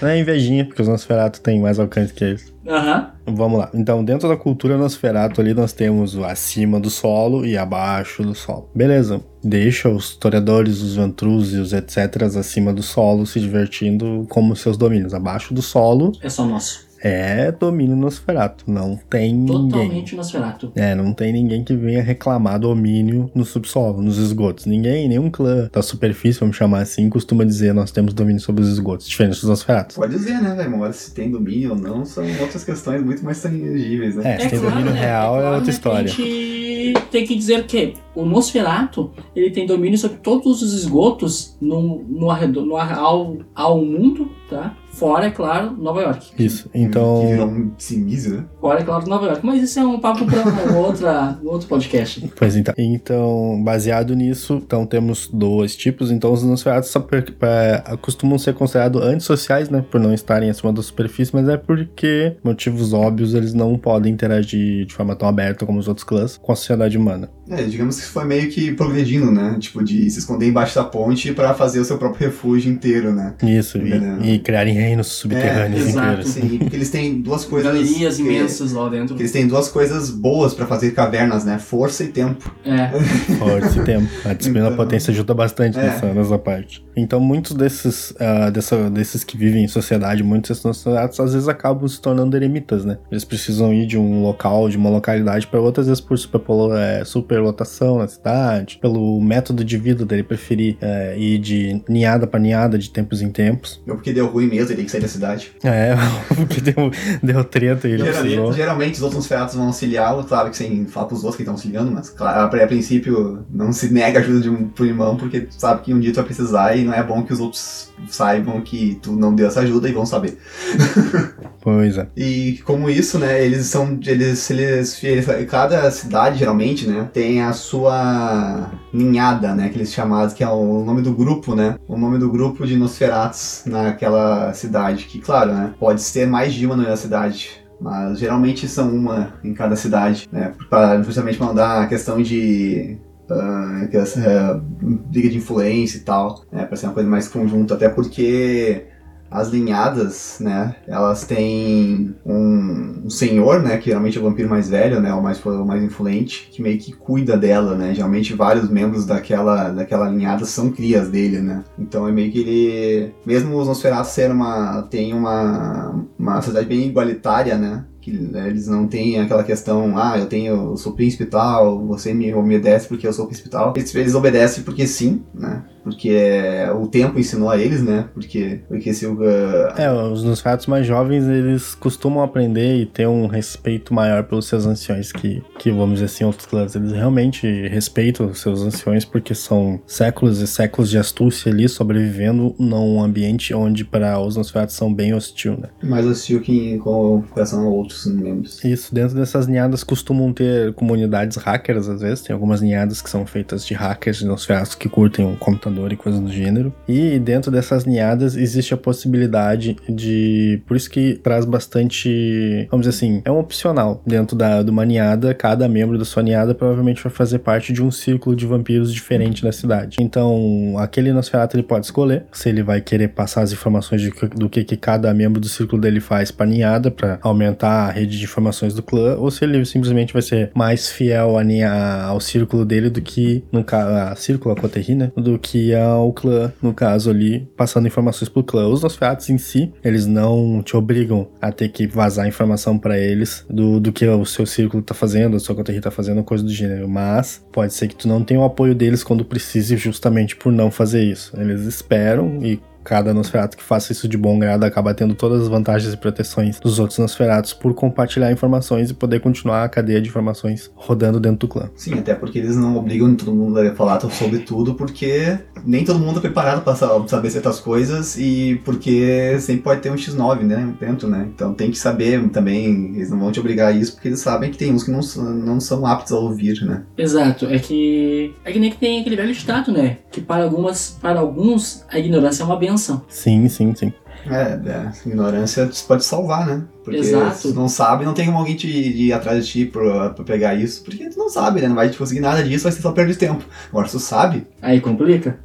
Não é invejinha, porque os Nosferatu têm mais alcance que eles. Aham. Vamos lá. Então, dentro da cultura Nosferatu ali, nós temos o acima do solo e abaixo do solo. Beleza. Deixa os historiadores, os ventrúzios, etc., acima do solo se divertindo como seus domínios. Abaixo do solo É só nosso. É domínio Nosferatu. Não tem ninguém. Totalmente Nosferatu. É, não tem ninguém que venha reclamar domínio no subsolo, nos esgotos. Ninguém, nenhum clã da superfície, vamos chamar assim, costuma dizer nós temos domínio sobre os esgotos, diferente dos Nosferatus. Pode dizer, né, velho? Agora, se tem domínio ou não, são outras questões muito mais tangíveis, né? É, se tem domínio né? real é, claro, outra né, história. que A gente tem que dizer que o Nosferatu, ele tem domínio sobre todos os esgotos no, no, arredor, no ar- ao, ao mundo, tá? Fora, é claro, Nova York. Isso. Que virou Então, um cimize, né? Fora, é claro, Nova York. Mas isso é um papo para um outra, outro podcast. pois então. Então, baseado nisso, então temos dois tipos. Então, os só per- pa- costumam ser considerados antissociais, né? Por não estarem acima da superfície, mas é porque, motivos óbvios, eles não podem interagir de forma tão aberta como os outros clãs com a sociedade humana. É, digamos que foi meio que progredindo, né? Tipo, de se esconder embaixo da ponte pra fazer o seu próprio refúgio inteiro, né? Isso, e, É. e criarem reinos subterrâneos É, exato. inteiros. Sim, porque eles têm duas coisas. Galerias que- imensas lá dentro. que eles têm duas coisas boas pra fazer cavernas, né? Força e tempo. É. Forte tempo. A disciplina Então- potência ajuda bastante É. nessa, nessa parte. Então, muitos desses, ah, dessa, desses que vivem em sociedade, muitos desses sociedades, às vezes acabam se tornando eremitas, né? Eles precisam ir de um local, de uma localidade para outra, às vezes por superpolo- é, superlotação na cidade, pelo método de vida dele preferir é, ir de ninhada para ninhada, de tempos em tempos. Ou porque deu ruim mesmo, tem que sair da cidade. É, porque deu, deu treta e ele. Geralmente, geralmente os outros feratos vão auxiliá-lo, claro que sem falar pros outros que estão auxiliando, mas claro, a, princípio não se nega a ajuda de um pro irmão, porque sabe que um dia tu vai precisar e não é bom que os outros saibam que tu não deu essa ajuda e vão saber. Pois é. E como isso, né, eles são, eles, eles, eles- cada cidade geralmente, né, tem a sua ninhada, né, aqueles chamados, que é o nome do grupo, né, o nome do grupo de Nosferatus naquela cidade, que claro, né, pode ser mais de uma na cidade, mas geralmente são uma em cada cidade, né, para justamente mandar a questão de ah, que essa, eh, briga de influência e tal, né, para ser uma coisa mais conjunta, até porque as linhadas, né, elas têm um, um senhor, né, que geralmente é o vampiro mais velho, né, o mais, o mais influente, que meio que cuida dela, né, geralmente vários membros daquela, daquela linhada são crias dele, né, então é meio que ele, mesmo os Nosferatu ser uma, tem uma, uma sociedade bem igualitária, né, que né, eles não têm aquela questão, ah, eu tenho, eu sou príncipe tal, você me obedece porque eu sou príncipe tal. Eles, eles obedecem porque sim, né? Porque é, o tempo ensinou a eles, né? Porque, porque se o. É, os Nosferatus mais jovens, eles costumam aprender e ter um respeito maior pelos seus anciões que, que vamos dizer assim, outros clãs. Eles realmente respeitam os seus anciões porque são séculos e séculos de astúcia ali sobrevivendo num ambiente onde para os Nosferatus são bem hostil, né? Mais hostil que em comparação a outros membros. Isso, dentro dessas ninhadas costumam ter comunidades hackers, às vezes. Tem algumas ninhadas que são feitas de hackers de Nosferatus que curtem um computador e coisas do gênero. E dentro dessas ninhadas existe a possibilidade de. Por isso que traz bastante. Vamos dizer assim, é um opcional. Dentro da, de uma ninhada, cada membro da sua ninhada provavelmente vai fazer parte de um círculo de vampiros diferente da cidade. Então, aquele Nosferatu ele pode escolher se ele vai querer passar as informações de, do que, que cada membro do círculo dele faz pra ninhada, para aumentar a rede de informações do clã, ou se ele simplesmente vai ser mais fiel a, ao círculo dele do que, no a círculo, a coterri, né? Do que ao clã, no caso ali, passando informações pro clã. Os Nosferatus em si, eles não te obrigam a ter que vazar informação para eles do, do que o seu círculo tá fazendo, o seu coterri tá fazendo, coisa do gênero. Mas pode ser que tu não tenha o apoio deles quando precise, justamente por não fazer isso. Eles esperam e cada Nosferatu que faça isso de bom grado acaba tendo todas as vantagens e proteções dos outros Nosferatus por compartilhar informações e poder continuar a cadeia de informações rodando dentro do clã. Sim, até porque eles não obrigam todo mundo a falar sobre tudo, porque nem todo mundo é preparado para saber certas coisas e porque sempre pode ter um X9, né, dentro, né? Então tem que saber também, eles não vão te obrigar a isso porque eles sabem que tem uns que não, não são aptos a ouvir, né? Exato, é que é que nem que tem aquele velho ditado, né? Que para algumas, para alguns a ignorância é uma benção Sim, sim, sim. É, é, ignorância pode salvar, né? Porque Exato. se não sabe, não tem como alguém te, ir atrás de ti pra, pra, pegar isso, porque tu não sabe, né? Não vai te conseguir nada disso, vai ser só perder tempo. Agora, se tu sabe... Aí complica.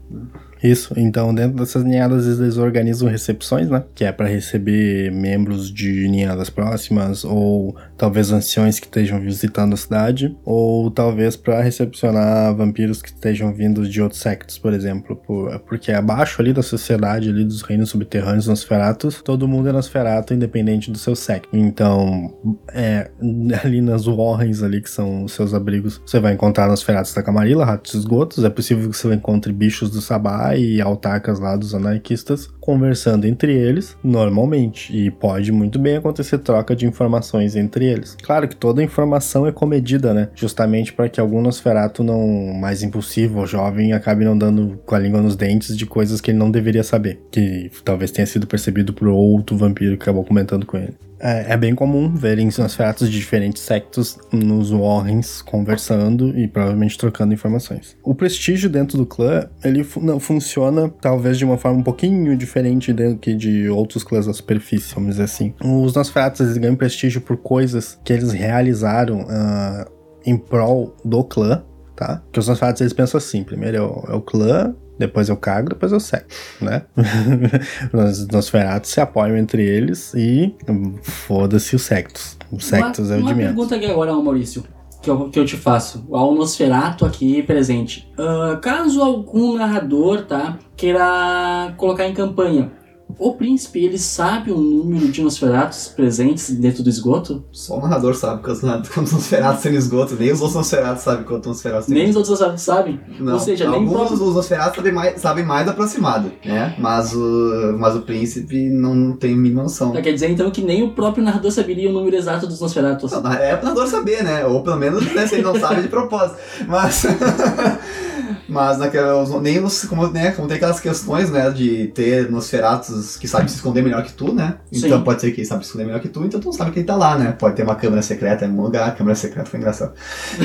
Isso, então dentro dessas ninhadas eles organizam recepções, né? Que é para receber membros de ninhadas próximas, ou talvez anciões que estejam visitando a cidade, ou talvez para recepcionar vampiros que estejam vindos de outros sectos, por exemplo. Por, porque abaixo ali da sociedade, ali dos reinos subterrâneos Nosferatus, todo mundo é Nosferatu, independente do seu secto. Então, é, ali nas Warrens ali, que são os seus abrigos, você vai encontrar Nosferatus da Camarilla, ratos esgotos, é possível que você encontre bichos do Sabá, e autarcas lá dos anarquistas conversando entre eles normalmente. E pode muito bem acontecer troca de informações entre eles. Claro que toda informação é comedida, né? Justamente para que algum Nosferato não mais impulsivo ou jovem acabe não dando com a língua nos dentes de coisas que ele não deveria saber. Que talvez tenha sido percebido por outro vampiro que acabou comentando com ele. É, é, bem comum verem Nosferatus de diferentes sectos nos Warrens conversando e provavelmente trocando informações. O prestígio dentro do clã, ele fu não, funciona talvez de uma forma um pouquinho diferente do que de outros clãs da superfície, vamos dizer assim. Os Nosferatus eles ganham prestígio por coisas que eles realizaram uh, em prol do clã, tá? Que os Nosferatus eles pensam assim, primeiro é o, é o clã, depois eu cago, depois eu seco, né? Os Nosferatos se apoiam entre eles e foda-se os sectos. Os sectos uma, é o de menos. Uma pergunta aqui agora, Maurício, que eu, que eu te faço. Ao Nosferato aqui presente. Uh, caso algum narrador, tá, queira colocar em campanha o príncipe, ele sabe o número de Nosferatus presentes dentro do esgoto? Só o narrador sabe quantos, quantos Nosferatus tem no esgoto, nem os outros Nosferatus sabem quantos Nosferatus tem. Nem os outros Nosferatus sabem? Não, Ou seja, alguns nem o próprio... dos Nosferatus sabem mais, sabem mais aproximado, né? Mas o, mas o príncipe não tem a mínima noção. Quer dizer então que nem o próprio narrador saberia o número exato dos Nosferatus? Não, é pro narrador saber, né? Ou pelo menos né, se ele não sabe de propósito. Mas... Mas naquela, nem os, como, né, como tem aquelas questões, né, de ter Nosferatus que sabe se esconder melhor que tu, né? Então Sim. pode ser que ele sabe se esconder melhor que tu, então tu não sabe que ele tá lá, né? Pode ter uma câmera secreta em algum lugar, a câmera secreta foi engraçado.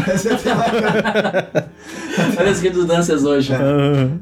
Você tem uma câmera- Olha as redundâncias hoje.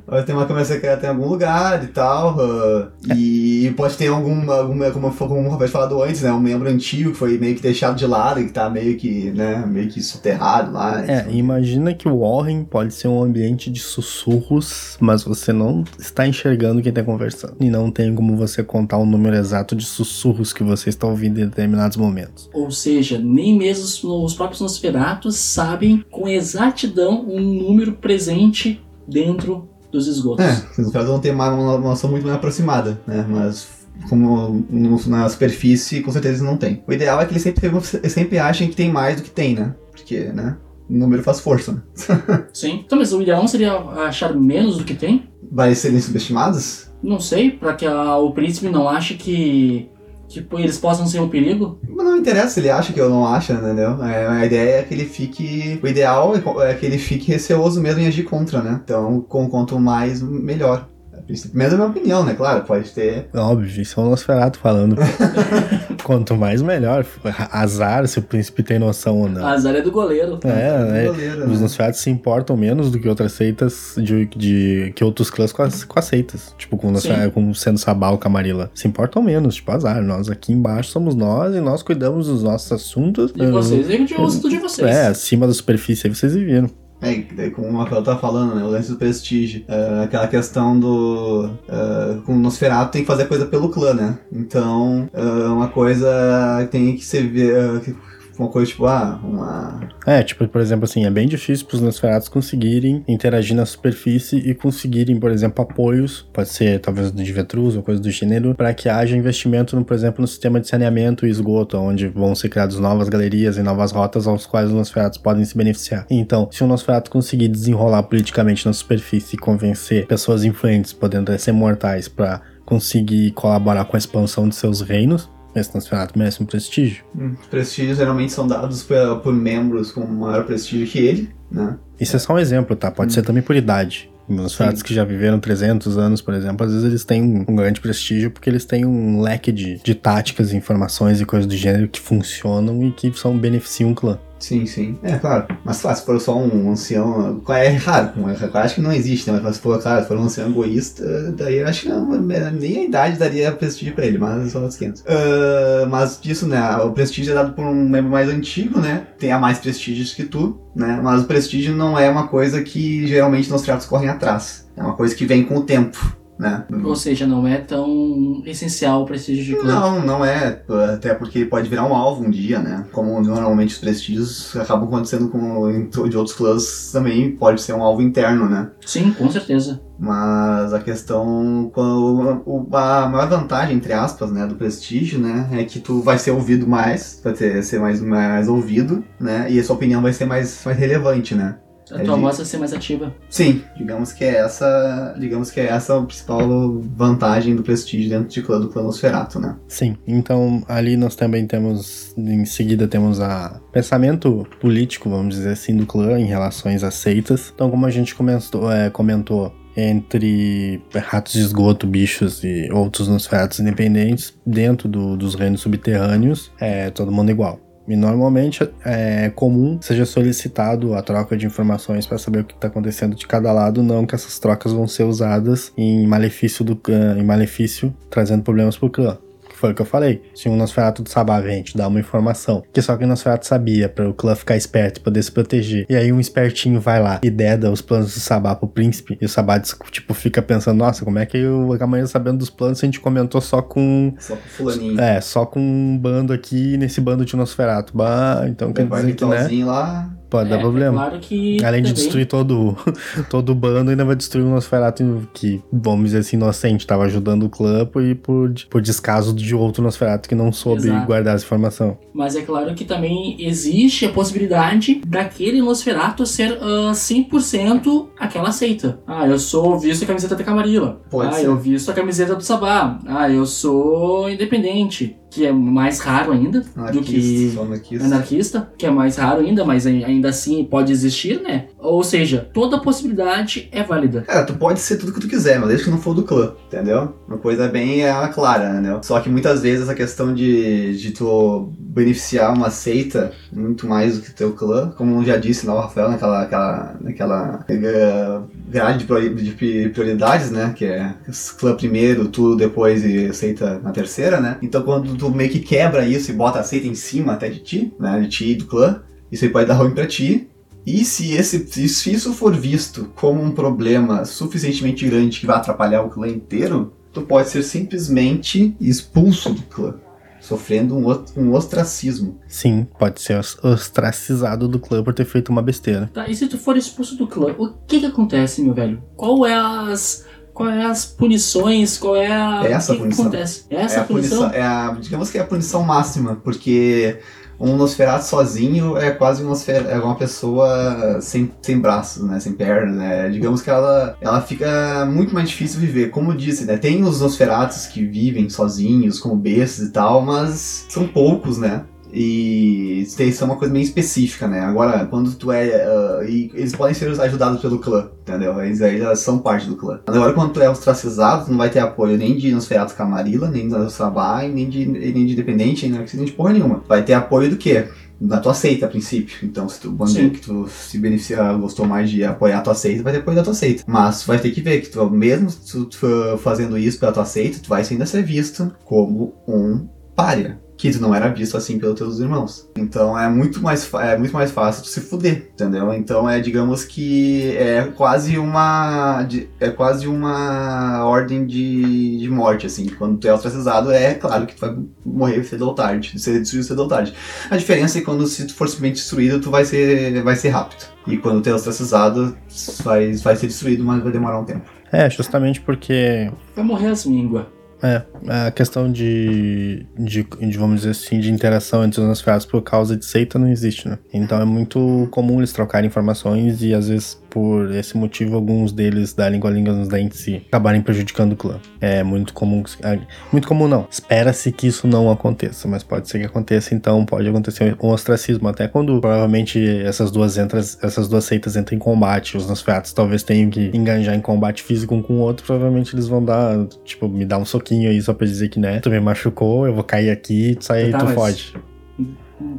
Pode ter uma câmera secreta em algum lugar e tal. ah, e pode ter algum, alguma, como, como o Roberto falado antes, né? Um membro antigo que foi meio que deixado de lado e que tá meio que, né, meio que soterrado lá. É, imagina que o Warren pode ser um ambiente de sussurros, mas você não está enxergando quem está conversando. E não tem como você contar o número exato de sussurros que você está ouvindo em determinados momentos. Ou seja, nem mesmo os- os próprios Nosferatos sabem com exatidão um número presente dentro dos esgotos. É, os caras vão ter uma, uma noção muito mais aproximada, né? Mas como no- na superfície, com certeza eles não tem. O ideal é que eles sempre, eles sempre achem que tem mais do que tem, né? Porque, né? O número faz força, né? Sim. Então, mas o ideal não seria achar menos do que tem? Vai serem subestimados? Não sei, para que a- o príncipe não ache que, que eles possam ser um perigo. Mas não interessa ele acha que eu não acho, entendeu? É, a ideia é que ele fique. O ideal é é que ele fique receoso mesmo em agir contra, né? Então, com, quanto mais, melhor. Mesmo a minha opinião, né? Claro, pode ter. Óbvio, isso é o Nosferatu falando. Quanto mais, melhor. Azar se o príncipe tem noção ou não. A azar é do goleiro. É, é. goleiro, Os né? Nosferatus se importam menos do que outras seitas, de, de- que outros clãs com as, com as seitas. Tipo, com, Nosferatu, com sendo Sabal, Camarilla. Se importam menos, tipo, azar. Nós aqui embaixo somos nós e nós cuidamos dos nossos assuntos. E vocês, eu de uso de vocês. É, acima da superfície aí vocês viveram. É, daí como o Rafael tá falando, né? O lance do prestígio. É, aquela questão do. É, com o Nosferatu tem que fazer coisa pelo clã, né? Então, é, uma coisa tem que ser. é, que- uma coisa tipo, ah, uma. É, tipo, por exemplo, assim, é bem difícil pros Nosferatus conseguirem interagir na superfície e conseguirem, por exemplo, apoios, pode ser talvez de Vetrus ou coisa do gênero, para que haja investimento, no, por exemplo, no sistema de saneamento e esgoto, onde vão ser criadas novas galerias e novas rotas aos quais os Nosferatus podem se beneficiar. Então, se o Nosferatu conseguir desenrolar politicamente na superfície e convencer pessoas influentes, podendo até ser mortais, para conseguir colaborar com a expansão de seus reinos, esse Nosferatu merece um prestígio. hum, Prestígios geralmente são dados por, por membros com maior prestígio que ele, né? Isso é só um exemplo, tá? Pode ser também por idade. Os fatos que já viveram 300 anos, por exemplo, às vezes eles têm um, um grande prestígio porque eles têm um leque de, de táticas, informações e coisas do gênero que funcionam e que são beneficiam o clã. Sim, sim. É, claro. Mas claro, se for só um ancião. É raro, eu acho que não existe, né? Mas se for, claro, se for um ancião egoísta, daí eu acho que não, nem a idade daria prestígio pra ele, mas só os 500. Ah, mas disso, né? O prestígio é dado por um membro mais antigo, né? Tenha mais prestígios que tu, né? Mas o prestígio não é uma coisa que geralmente nos tratos correm atrás. É uma coisa que vem com o tempo, né? Ou seja, não é tão essencial o prestígio de clã. Não, não é. Até porque ele pode virar um alvo um dia, né? Como normalmente os prestígios acabam acontecendo com de outros clãs também pode ser um alvo interno, né? Sim, com certeza. Mas a questão, a maior vantagem, entre aspas, né, do prestígio, né, é que tu vai ser ouvido mais, vai ter, ser mais, mais ouvido, né, e a sua opinião vai ser mais, mais relevante, né. A É tua de- voz vai ser mais ativa. Sim, digamos que é essa, digamos que é essa a principal vantagem do prestígio dentro de clã do clã Nosferatu, né. Sim, então ali nós também temos, em seguida temos a pensamento político, vamos dizer assim, do clã em relações a seitas. Então, como a gente comentou, é, comentou entre ratos de esgoto, bichos e outros nosferatos independentes, dentro do- dos reinos subterrâneos, é todo mundo igual. E normalmente é comum seja solicitado a troca de informações para saber o que está acontecendo de cada lado, não que essas trocas vão ser usadas em malefício do clã, em malefício, trazendo problemas pro clã. Que foi o que eu falei. Se um Nosferatu do Sabá vem te dar uma informação que só que o Nosferatu sabia para o clã ficar esperto e poder se proteger. E aí um espertinho vai lá e deda os planos do Sabá pro príncipe. E o Sabá, tipo, fica pensando, nossa, como é que eu amanhã sabendo dos planos se a gente comentou só com Só com fulaninho. é, só com um bando aqui nesse bando de Nosferatu. Bah, então quer Vai dizer que, né? lá, Pode dar É, problema. É claro que. Além de também- destruir todo, todo o bando, ainda vai destruir o Nosferatu que, vamos dizer assim, inocente, tava ajudando o clã por, por, por descaso de outro Nosferatu que não soube Exato. guardar essa informação. Mas é claro que também existe a possibilidade daquele Nosferatu ser ah, 100% aquela seita. Ah, eu sou visto a camiseta da Camarilla. Pode ah, ser. eu visto a camiseta do Sabá. Ah, eu sou independente. Que é mais raro ainda do que anarquista, anarquista. anarquista, que é mais raro ainda, mas ai- ainda assim pode existir, né? Ou seja, toda possibilidade é válida. Cara, tu pode ser tudo que tu quiser, mas desde que não for do clã, entendeu? Uma coisa bem é, clara, entendeu? Só que muitas vezes essa questão de, de tu beneficiar uma seita muito mais do que teu clã, como eu já disse lá o Rafael naquela, aquela, naquela eh, grade de priori- de pri- prioridades, né? Que é clã primeiro, tu depois e seita na terceira, né? Então quando tu meio que quebra isso e bota a seita em cima até de ti, né? De ti e do clã, isso aí pode dar ruim pra ti, E se, esse, se isso for visto como um problema suficientemente grande que vai atrapalhar o clã inteiro, tu pode ser simplesmente expulso do clã, sofrendo um, um ostracismo. Sim, pode ser os- ostracizado do clã por ter feito uma besteira. Tá, e se tu for expulso do clã, o que que acontece, meu velho? Qual é as. Qual é as punições? Qual é a. É essa o que punição. que acontece? É essa é a punição? é a, digamos que é a punição máxima, porque um Nosferatu sozinho é quase uma, Nosfer- é uma pessoa sem, sem braços, né? Sem pernas, né? Digamos que ela, ela fica muito mais difícil viver. Como eu disse, né? Tem os Nosferatus que vivem sozinhos, como bestas e tal, mas são poucos, né? E isso é uma coisa meio específica, né? Agora, quando tu é. e eles podem ser ajudados pelo clã, entendeu? Eles aí já são parte do clã. Agora, quando tu é ostracizado, tu não vai ter apoio nem de Nosferatu Camarilla, nem de Sabá, e nem de, nem de Independente, nem de porra nenhuma. Vai ter apoio do quê? Da tua seita, a princípio. Então, se tu, dizer que tu se beneficia, gostou mais de apoiar a tua seita, vai ter apoio da tua seita. Mas tu vai ter que ver que tu, mesmo tu, tu fazendo isso pela tua seita, tu vai ainda ser visto como um párea. Que tu não era visto assim pelos teus irmãos. Então é muito mais, fa- é muito mais fácil tu se fuder, entendeu? Então é, digamos que é quase uma. É quase uma ordem de, de morte, assim. Quando tu é ostracizado, é claro que tu vai morrer cedo ou tarde, ser destruído cedo ou tarde. A diferença é que quando se tu for simplesmente destruído, tu vai ser, vai ser rápido. E quando tu é ostracizado, vai, vai ser destruído, mas vai demorar um tempo. É, justamente porque Vai morrer as mínguas. É, a questão de, de, de, vamos dizer assim, de interação entre os Nosferatus por causa de seita não existe, né? Então é muito comum eles trocarem informações e às vezes por esse motivo alguns deles darem com a língua nos dentes e acabarem prejudicando o clã. É muito comum, é, muito comum não. Espera-se que isso não aconteça, mas pode ser que aconteça, então pode acontecer um ostracismo até quando provavelmente essas duas entras, essas duas seitas entram em combate, os Nosferatus talvez tenham que enganjar em combate físico um com o outro, provavelmente eles vão dar, tipo, me dar um soquinho aí só pra dizer que, né, tu me machucou, eu vou cair aqui, tu sai, Tá, tu mas- foge.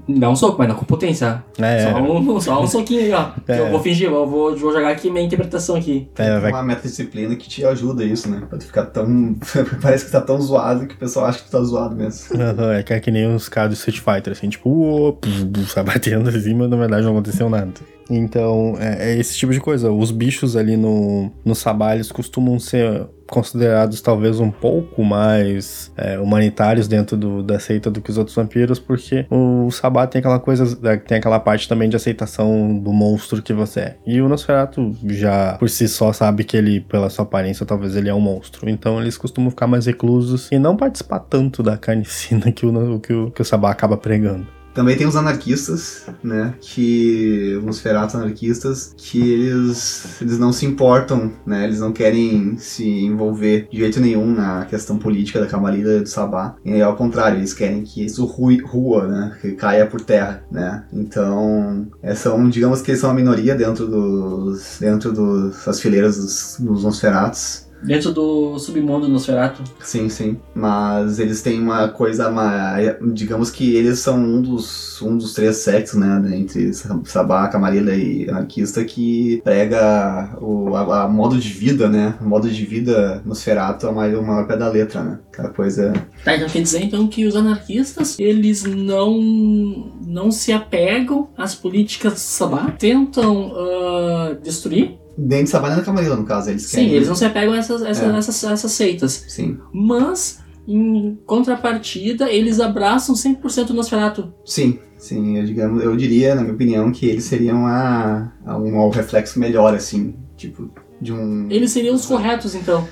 Dá um soco, mas não com potência. É, Só, um, só um soquinho aí, ó. É. Eu vou fingir, eu vou, vou jogar aqui minha interpretação aqui. é, Tem vai uma metadisciplina que te ajuda isso, né? Pra tu ficar tão. Parece que tá tão zoado que o pessoal acha que tu tá zoado mesmo. É que é que nem os caras do Street Fighter, assim, tipo, puf, sai batendo assim, mas na verdade não aconteceu nada. Então, é, é esse tipo de coisa. Os bichos ali no, no Sabá, eles costumam ser considerados talvez um pouco mais é, humanitários dentro do, da seita do que os outros vampiros, porque o Sabá tem aquela coisa, é, tem aquela parte também de aceitação do monstro que você é. E o Nosferatu já por si só sabe que ele, pela sua aparência, talvez ele é um monstro. Então eles costumam ficar mais reclusos e não participar tanto da carnicina que o, que o, que o Sabá acaba pregando. Também tem os anarquistas, né? Que. Os feratos anarquistas, que eles, eles não se importam, né? Eles não querem se envolver de jeito nenhum na questão política da Camarilla do Sabá. E ao contrário, eles querem que isso rui, rua, né? Que caia por terra, né? Então, é, são, digamos que eles são a minoria dentro dos. dentro dos, das fileiras dos, dos Nosferatus. Dentro do submundo Nosferatu. Sim, sim. Mas eles têm uma coisa mais. Digamos que eles são um dos, um dos três sexos, né? Entre Sabá, Camarilla e Anarquista, que prega o a, a modo de vida, né? O modo de vida Nosferatu é o maior, pé da letra, né? Aquela coisa. Tá, então quer dizer então que os anarquistas, eles não, não se apegam às políticas do Sabá, tentam ah, destruir. Dentro de Sabá e na Camarilla, no caso. Eles Sim, querem. eles não se apegam a essas, essas, É. essas, essas seitas. Sim. Mas, em contrapartida, eles abraçam 100% o Nosferatu. Sim, sim. Eu, digamos, eu diria, na minha opinião, que eles seriam a, a um, um reflexo melhor, assim. Tipo, de um. Eles seriam os corretos, então.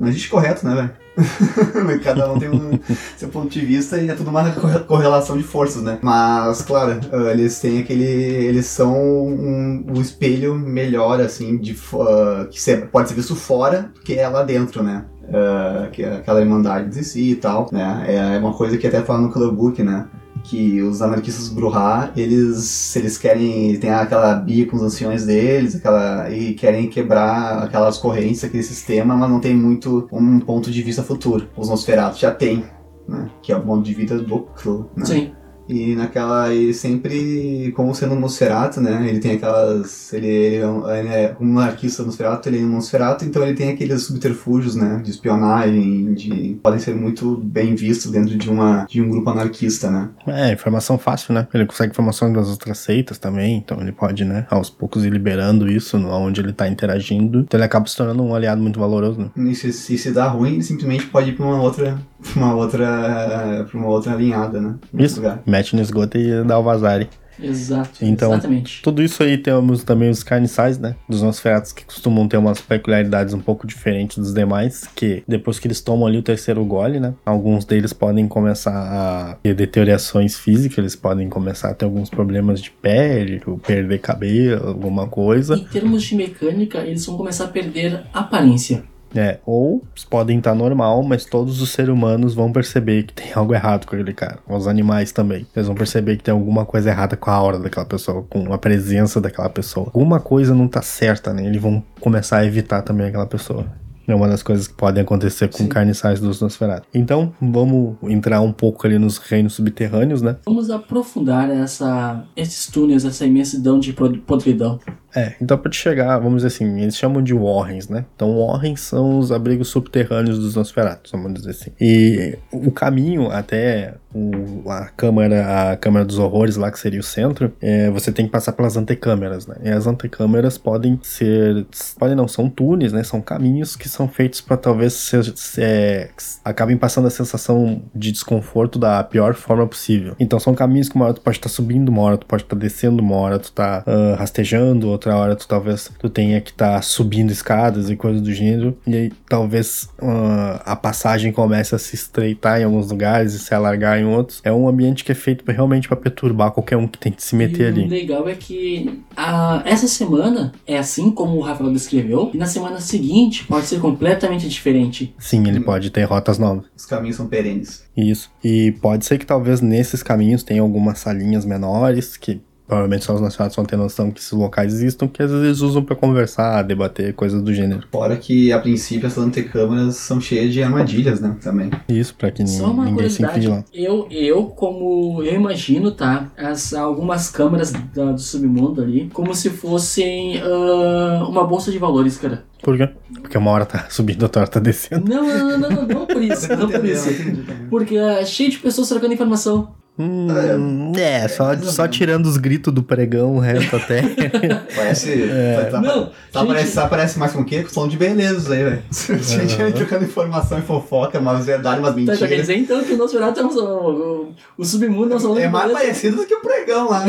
Não existe correto, né, velho? Cada um tem um seu ponto de vista e é tudo uma corre- correlação de forças, né? Mas, claro, ah, eles têm aquele. Eles são um, um espelho melhor, assim, de, ah, que pode ser visto fora do que é lá dentro, né? Ah, que aquela irmandade de si e tal, né? É uma coisa que até fala no Club Book, né? Que os anarquistas Bruhá, eles, eles querem. tem aquela bia com os anciões deles, aquela, e querem quebrar aquelas correntes, aquele sistema, mas não tem muito um ponto de vista futuro. Os Nosferatu já tem, né? Que é o ponto de vida do clã, né? Sim. E naquela. E sempre, como sendo um Nosferatu, né? Ele tem aquelas. Ele, ele, é um- ele é um monarquista Nosferatu, ele é um Nosferatu, então ele tem aqueles subterfúgios, né? De espionagem, de. podem ser muito bem vistos dentro de, uma, de um grupo anarquista, né? É, informação fácil, né? Ele consegue informação das outras seitas também, então ele pode, né, aos poucos ir liberando isso onde ele tá interagindo. Então ele acaba se tornando um aliado muito valoroso, né? E se, se se dá ruim, ele simplesmente pode ir pra uma outra. Pra uma outra. pra uma outra alinhada, né? Isso, lugar. mete no esgoto e dá o vazare. Exato. Então- Exatamente. Tudo isso aí temos também os carniçais, né? Dos Nosferatus que costumam ter umas peculiaridades um pouco diferentes dos demais, que depois que eles tomam ali o terceiro gole, né? Alguns deles podem começar a ter deteriorações físicas, eles podem começar a ter alguns problemas de pele, ou perder cabelo, alguma coisa. Em termos de mecânica, eles vão começar a perder aparência. É, ou podem estar normal, mas todos os seres humanos vão perceber que tem algo errado com aquele cara. Os animais também. Eles vão perceber que tem alguma coisa errada com a aura daquela pessoa, com a presença daquela pessoa. Alguma coisa não tá certa, né? Eles vão começar a evitar também aquela pessoa. É uma das coisas que podem acontecer com Sim. carniçais dos Nosferatu. Então, vamos entrar um pouco ali nos reinos subterrâneos, né? Vamos aprofundar essa, esses túneis, essa imensidão de pod- podridão. É, então te chegar, vamos dizer assim, eles chamam de Warrens, né? Então Warrens são os abrigos subterrâneos dos Nosferatus, vamos dizer assim. E o caminho até o- a câmara, a câmara dos horrores lá, que seria o centro, é, você tem que passar pelas antecâmeras, né? E as antecâmeras podem ser, podem não, são túneis, né? São caminhos que são feitos para talvez ser, ser- acabem passando a sensação de desconforto da pior forma possível. Então são caminhos que uma hora tu pode estar subindo, uma hora tu pode estar descendo, uma hora tu tá ah, rastejando, outra hora tu talvez tu tenha que estar subindo escadas e coisas do gênero. E aí talvez ah, a passagem comece a se estreitar em alguns lugares e se alargar em outros. É um ambiente que é feito pra- realmente para perturbar qualquer um que tente se meter e ali. o legal é que a, essa semana é assim como o Rafael descreveu, e na semana seguinte pode ser completamente diferente. Sim, ele pode ter rotas novas. Os caminhos são perenes. Isso. E pode ser que talvez nesses caminhos tenha algumas salinhas menores que provavelmente só os nacionais vão ter noção que esses locais existam, que às vezes eles usam pra conversar, debater, coisas do gênero. Fora que, a princípio, essas antecâmaras são cheias de armadilhas, né? Também. Isso, pra que Só uma ninguém se inflige lá. eu, eu como eu imagino, tá? As, algumas câmeras da- do submundo ali, como se fossem ah, uma bolsa de valores, cara. Por quê? Porque uma hora tá subindo, outra hora tá descendo. Não, não, não, não, não, não por isso, não por isso. Porque é cheio de pessoas trocando informação. Hum, é, só, só tirando os gritos do pregão, o resto até. Parece. É. Tá, Não, tá, gente- parece, tá, parece mais com o quê? Com som de beleza aí, velho. Gente trocando informação e fofoca, umas verdades, umas Tá, já quer dizer então que o Nosferatu é um, o, o submundo é um É mais beleza? parecido do que o pregão lá.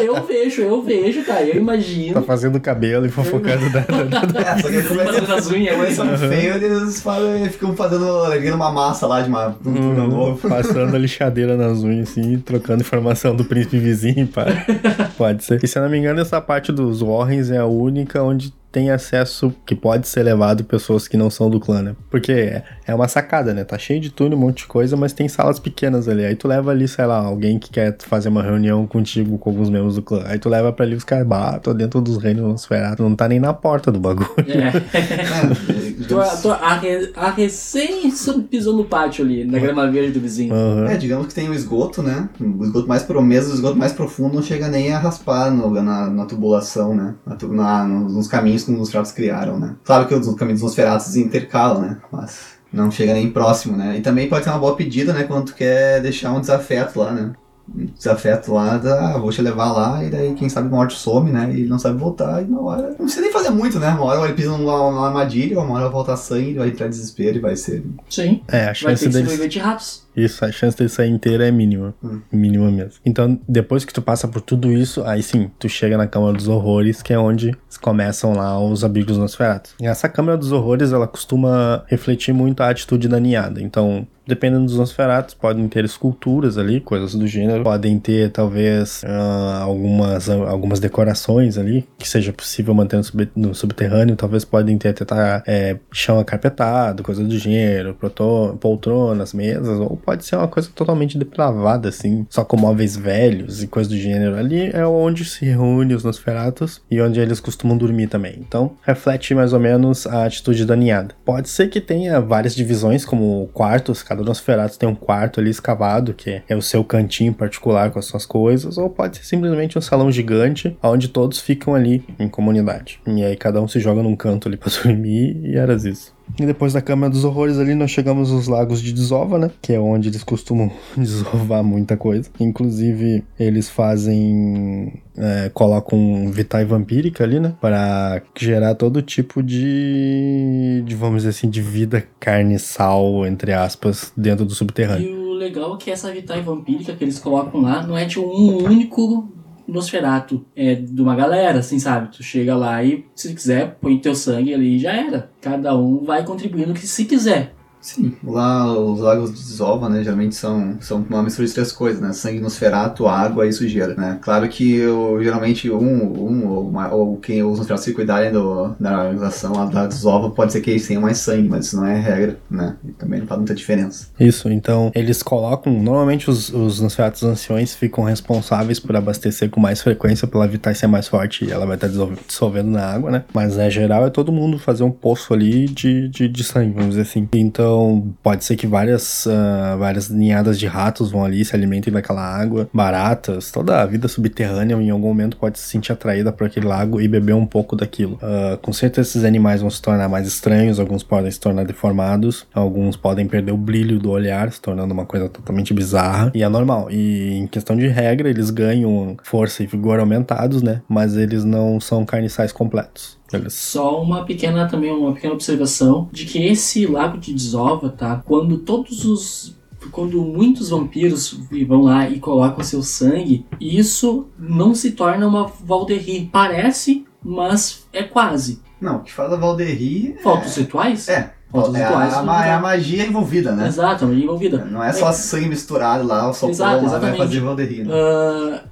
eu, eu vejo, eu vejo, cara, eu tá imagino. fazendo cabelo e fofocando da, da- da- É, só que eles, as unhas, né? são feios, eles falam- ficam fazendo, erguendo uma massa lá de uma um Uhum, novo. passando a lixadeira nas unhas, assim, trocando informação do príncipe vizinho, pá. Pode ser. E se eu não me engano, essa parte dos Warrens é a única onde tem acesso que pode ser levado pessoas que não são do clã, né? Porque é, uma sacada, né? Tá cheio de túnel, um monte de coisa, mas tem salas pequenas ali. Aí tu leva ali, sei lá, alguém que quer fazer uma reunião contigo com alguns membros do clã. Aí tu leva pra ali os caras, bah, tô dentro dos reinos Nosferatu. Não tá nem na porta do bagulho. É. Tô, tô a, re- a recém pisou no pátio ali, na grama verde do vizinho. Aham. É, digamos que tem o esgoto, né? O esgoto mais pro mesmo, o esgoto mais profundo não chega nem a raspar no- na, na tubulação, né? Na, na- nos, nos caminhos que os Nosferatus criaram, né? Claro que os caminhos dos Nosferatus intercalam, né? Mas não chega nem próximo, né? E também pode ser uma boa pedida, né? Quando tu quer deixar um desafeto lá, né? Um desafeto lá, da, ah, vou te levar lá, e daí quem sabe morte some, né? E ele não sabe voltar, e uma hora. Não precisa nem fazer muito, né? Uma hora ele pisa numa, numa armadilha, uma hora vai voltar sangue, vai entrar em desespero e vai ser. Sim. É, a Vai chance ter que sobreviver de ratos. Isso, a chance dele sair inteira é mínima. Hum. Mínima mesmo. Então, depois que tu passa por tudo isso, aí sim, tu chega na Câmara dos Horrores, que é onde começam lá os abrigos Nosferatu. E essa Câmara dos Horrores, ela costuma refletir muito a atitude da ninhada. Então, dependendo dos Nosferatus, podem ter esculturas ali, coisas do gênero. Podem ter, talvez, ah, algumas, algumas decorações ali, que seja possível manter no, sub- no subterrâneo. Talvez podem ter até tá, é, chão acarpetado, coisa do gênero, proto- poltronas, mesas, ou pode ser uma coisa totalmente depravada, assim, só com móveis velhos e coisas do gênero. Ali é onde se reúne os Nosferatus e onde eles costumam dormir também. Então, reflete mais ou menos a atitude da ninhada. Pode ser que tenha várias divisões, como quartos, cada Nosferatus tem um quarto ali escavado, que é o seu cantinho particular com as suas coisas, ou pode ser simplesmente um salão gigante, onde todos ficam ali em comunidade. E aí cada um se joga num canto ali pra dormir e era isso. E depois da Câmara dos Horrores ali, nós chegamos aos lagos de desova, né? Que é onde eles costumam desovar muita coisa. Inclusive, eles fazem. É, colocam Vitae Vampírica ali, né? Para gerar todo tipo de, de. Vamos dizer assim, de vida carne sal, entre aspas, dentro do subterrâneo. E o legal é que essa Vitae Vampírica que eles colocam lá não é de um único Nosferato é de uma galera, assim, sabe? Tu chega lá e, se quiser, põe teu sangue ali e já era. Cada um vai contribuindo que se quiser. Sim, lá os lagos de desova, né, geralmente são, são uma mistura de três coisas, né, sangue nosferato, água e sujeira, né. Claro que eu, geralmente um, um ou, uma, ou quem os nosferatos se cuidarem do, da organização lá da desova, pode ser que eles tenham mais sangue, mas isso não é regra, né, e também não faz muita diferença. Isso, então eles colocam, normalmente os, os nosferatos anciões ficam responsáveis por abastecer com mais frequência pela Vitae ser mais forte e ela vai estar dissolvendo na água, né, mas é geral é todo mundo fazer um poço ali de, de, de sangue, vamos dizer assim. Então então, pode ser que várias, uh, várias ninhadas de ratos vão ali, se alimentem daquela água, baratas, toda a vida subterrânea em algum momento pode se sentir atraída por aquele lago e beber um pouco daquilo. Uh, com certeza esses animais vão se tornar mais estranhos, alguns podem se tornar deformados, alguns podem perder o brilho do olhar, se tornando uma coisa totalmente bizarra, e é normal. E em questão de regra, eles ganham força e vigor aumentados, né? Mas eles não são carniçais completos. Só uma pequena também uma pequena observação de que esse lago de desova, tá? Quando todos os quando muitos vampiros vão lá e colocam seu sangue, isso não se torna uma Valderie. Parece, mas é quase. Não, o que fala Valderie. Falta os rituais? É, É, rituais. a, a, é a magia envolvida, né? Exato, a magia envolvida. Não é só sangue misturado lá, o sopão Exato, lá vai exatamente. fazer Valderie, né?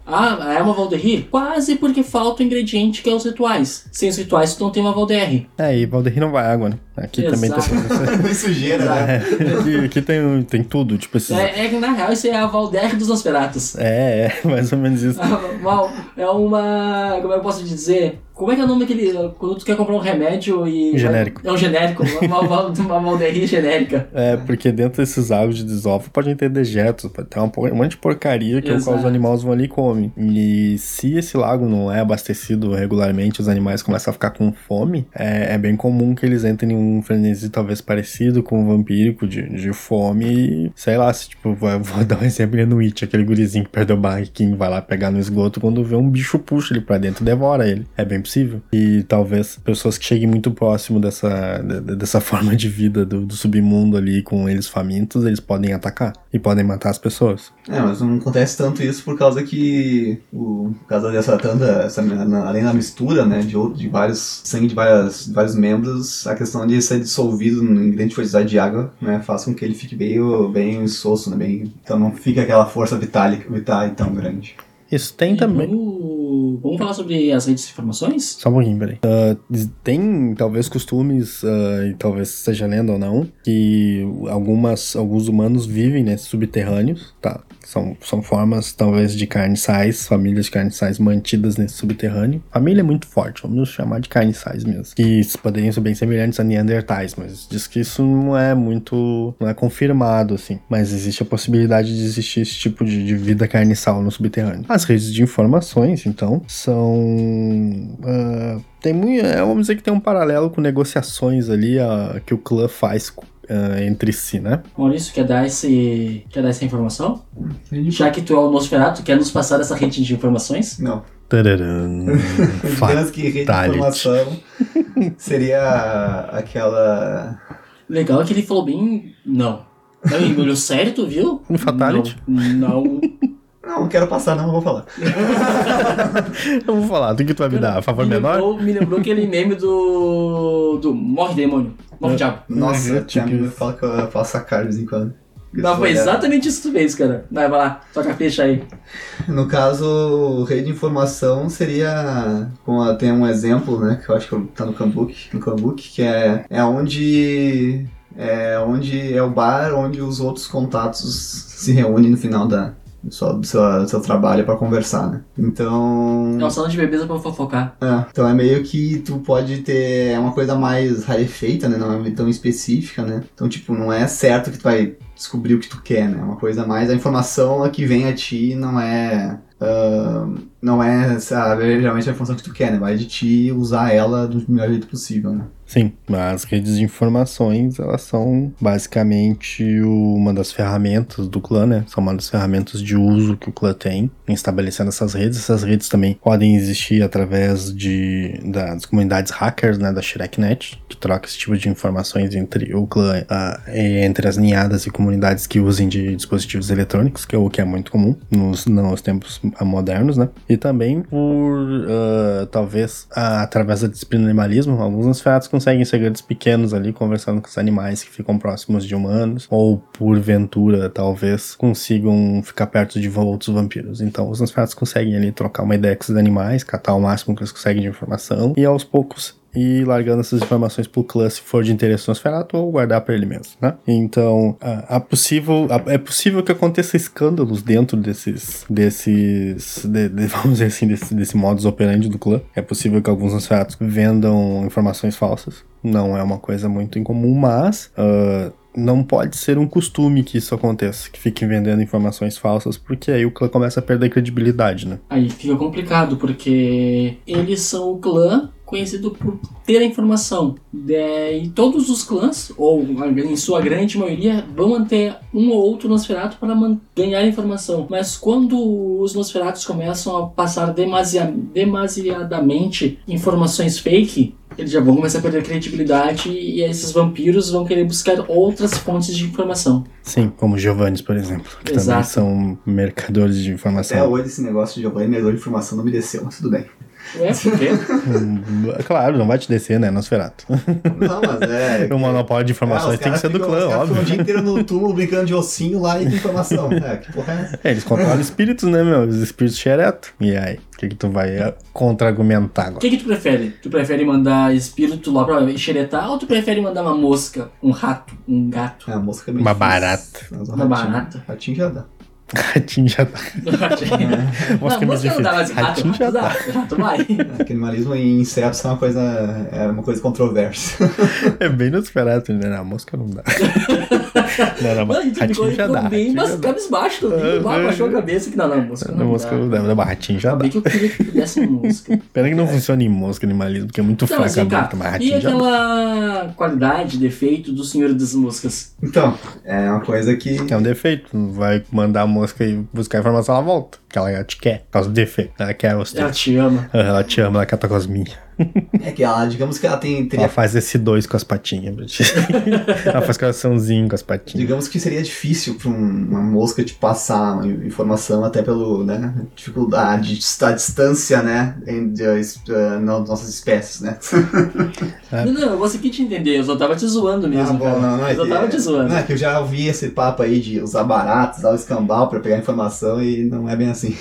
Ah, ah, é uma Valderie? Quase porque falta o ingrediente que é os rituais. Sem os rituais, tu não tem uma Valderie. É, e Valderie não vai água, né? Aqui também Exato. tem. sujeira, né? É, aqui, aqui tem, tem tudo, tipo esses. É, é que na real isso é a Valderie dos Nosferatus. É, é, mais ou menos isso. Mal, é uma. Como é que eu posso dizer? Como é que é o nome daquele. Quando tu quer comprar um remédio e. Genérico. É um genérico, uma, uma, uma Valderie genérica. É, porque dentro desses lagos de desova podem ter dejetos, pode ter um monte de porcaria que é os animais vão ali e comem. E se esse lago não é abastecido regularmente, os animais começam a ficar com fome, é, é bem comum que eles entrem em um frenesi talvez parecido com o vampírico de, de fome e, sei lá, se tipo, vou, vou dar um exemplo no It, aquele gurizinho que perdeu o barriquinho, vai lá pegar no esgoto, quando vê um bicho puxa ele pra dentro devora ele. É bem possível. E talvez pessoas que cheguem muito próximo dessa, de- de- dessa forma de vida do, do submundo ali, com eles famintos, eles podem atacar e podem matar as pessoas. É, mas não acontece tanto isso por causa que, o, por causa dessa tanta, essa, na- além da mistura, né, de, outro- de vários, sangue de, várias, de vários membros, a questão de ser dissolvido em grande quantidade de água, né, faz com que ele fique bem, bem insosso, né, bem, então não fica aquela força vitálica, vital tão grande. Isso tem também. Vamos, falar sobre as redes de informações? Só um pouquinho, peraí. Ah, tem talvez costumes, ah, e talvez seja lenda ou não, que algumas, alguns humanos vivem nesses subterrâneos, tá? São, são formas, talvez, de carniçais, famílias de carniçais mantidas nesse subterrâneo. Família é muito forte, vamos chamar de carniçais mesmo. Que poderiam ser bem semelhantes a Neandertais, mas diz que isso não é muito. não é confirmado, assim. Mas existe a possibilidade de existir esse tipo de, de vida carniçal no subterrâneo. As redes de informações, então, são. ah, tem muito. é, vamos dizer que tem um paralelo com negociações ali ah, que o clã faz ah, entre si, né? Maurício, quer dar, esse, quer dar essa informação? Já que tu é o Nosferatu, quer nos passar essa rede de informações? Não. Tararam. Digamos que rede de Fatality. informação seria aquela... Legal é que ele falou bem. Não. Não, ele olhou sério, tu viu? No Fatality? Não. não. Não, não quero passar, não, não vou falar. Eu vou falar, do que tu vai me dar? A favor me menor? Lembrou, me lembrou aquele meme do. do Morre Demônio. Morre Diabo. Nossa, Uhum, uhum, tinha tipo me fala que eu faço a cara de vez em quando. Não, foi é. exatamente isso que tu fez, cara. Vai, vai lá, toca a ficha aí. No caso, rede de informação seria, como a- tem um exemplo, né, que eu acho que tá no Cambook, no Cambook, que é, é onde É onde é o bar onde os outros contatos se reúnem no final da, seu, do seu, seu trabalho pra conversar, né? Então. É uma sala de bebês pra fofocar. É, então é meio que tu pode ter. É uma coisa mais rarefeita, né? Não é tão específica, né? Então, tipo, não é certo que tu vai descobrir o que tu quer, né? É uma coisa mais. A informação que vem a ti não é. ah, não é, sabe, geralmente a informação que tu quer, né? Vai de ti usar ela do melhor jeito possível, né? Sim, as redes de informações, elas são basicamente uma das ferramentas do clã, né? São uma das ferramentas de uso que o clã tem em estabelecendo essas redes. Essas redes também podem existir através de, das comunidades hackers, né? Da ShrekNet, que troca esse tipo de informações entre o clã, ah, entre as ninhadas e comunidades que usem de dispositivos eletrônicos, que é o que é muito comum nos, nos tempos modernos, né? E também por, ah, talvez, através da disciplina do animalismo, alguns nosferatos conseguem segredos pequenos ali, conversando com os animais que ficam próximos de humanos, ou porventura, talvez, consigam ficar perto de outros vampiros. Então, os nosferatos conseguem ali trocar uma ideia com os animais, catar o máximo que eles conseguem de informação, e aos poucos e largando essas informações pro clã se for de interesse no Nosferatu ou guardar para ele mesmo, né? Então, a possível, é possível que aconteça escândalos dentro desses, desses, de- de- vamos dizer assim, desse, desse modus operandi do clã. É possível que alguns Nosferatus vendam informações falsas. Não é uma coisa muito incomum, mas ah, não pode ser um costume que isso aconteça, que fiquem vendendo informações falsas, porque aí o clã começa a perder credibilidade, né? Aí fica complicado, porque eles são o clã conhecido por ter a informação. E todos os clãs, ou em sua grande maioria, vão manter um ou outro Nosferatu para ganhar informação. Mas quando os Nosferatus começam a passar demasia- demasiadamente informações fake, eles já vão começar a perder credibilidade e esses vampiros vão querer buscar outras fontes de informação. Sim, como Giovannis, por exemplo, que também Exato. são mercadores de Até informação. hoje esse negócio de Giovanni Medor de informação não me desceu, mas tudo bem. É, porque Claro, não vai te descer, né, Nosferato? Não, mas é. o monopólio de informações os tem que ser do ficam- clã, os caras ficam óbvio. o dia inteiro no túmulo brincando de ossinho lá e tem informação. É, que porra é essa? É, eles controlam espíritos, né, meu? Os espíritos xereto. E aí, o que, que tu vai eh, contra-argumentar O agora? que, que tu prefere? Tu prefere mandar espírito lá pra xeretar ou tu prefere mandar uma mosca, um rato, um gato? É, a mosca é meio Uma difícil. barata. Mas o Uma ratinho- barata. Ratinho já dá. Ratinho já tá. não, Mosca é mosca não dá, mas Ratinho já dá. Rato vai. É, animalismo e insetos é uma coisa. É uma coisa controversa. É bem Nosferatu, né? Na mosca não dá. Não, não, a mas ficou, ratinho já dá. bem mas cabisbaixo? Ah, Baixou a ah, cabeça que não, não, mosca Na não mosca dá. não dá, mas ratinho já dá. Bem que eu queria que pudesse mosca. Pena que não funciona em mosca animalismo, porque é muito Não, mas fraca a boca, mas e ratinho já dá. aquela qualidade, defeito do Senhor das Moscas? Então, é uma coisa que. É um defeito. Vai mandar a mosca e buscar informação, ela volta. Porque ela te quer. Por causa do defeito. Ela quer os Ela te ama. Ela te ama, ela com as minhas. É que ela, digamos que ela tem. Teria, Ela faz esse dois com as patinhas. ela faz coraçãozinho com as patinhas. digamos que seria difícil pra um- uma mosca te passar uma informação até pelo, né? Dificuldade, a distância, né? Entre as eh, nas nossas espécies, né? É. Não, não, eu consegui te entender, eu só tava te zoando mesmo, Ah, bom, cara. não, não, é eu só que- tava te zoando. Não, é que eu já ouvi esse papo aí de usar baratos, usar o escambau pra pegar informação e não é bem assim.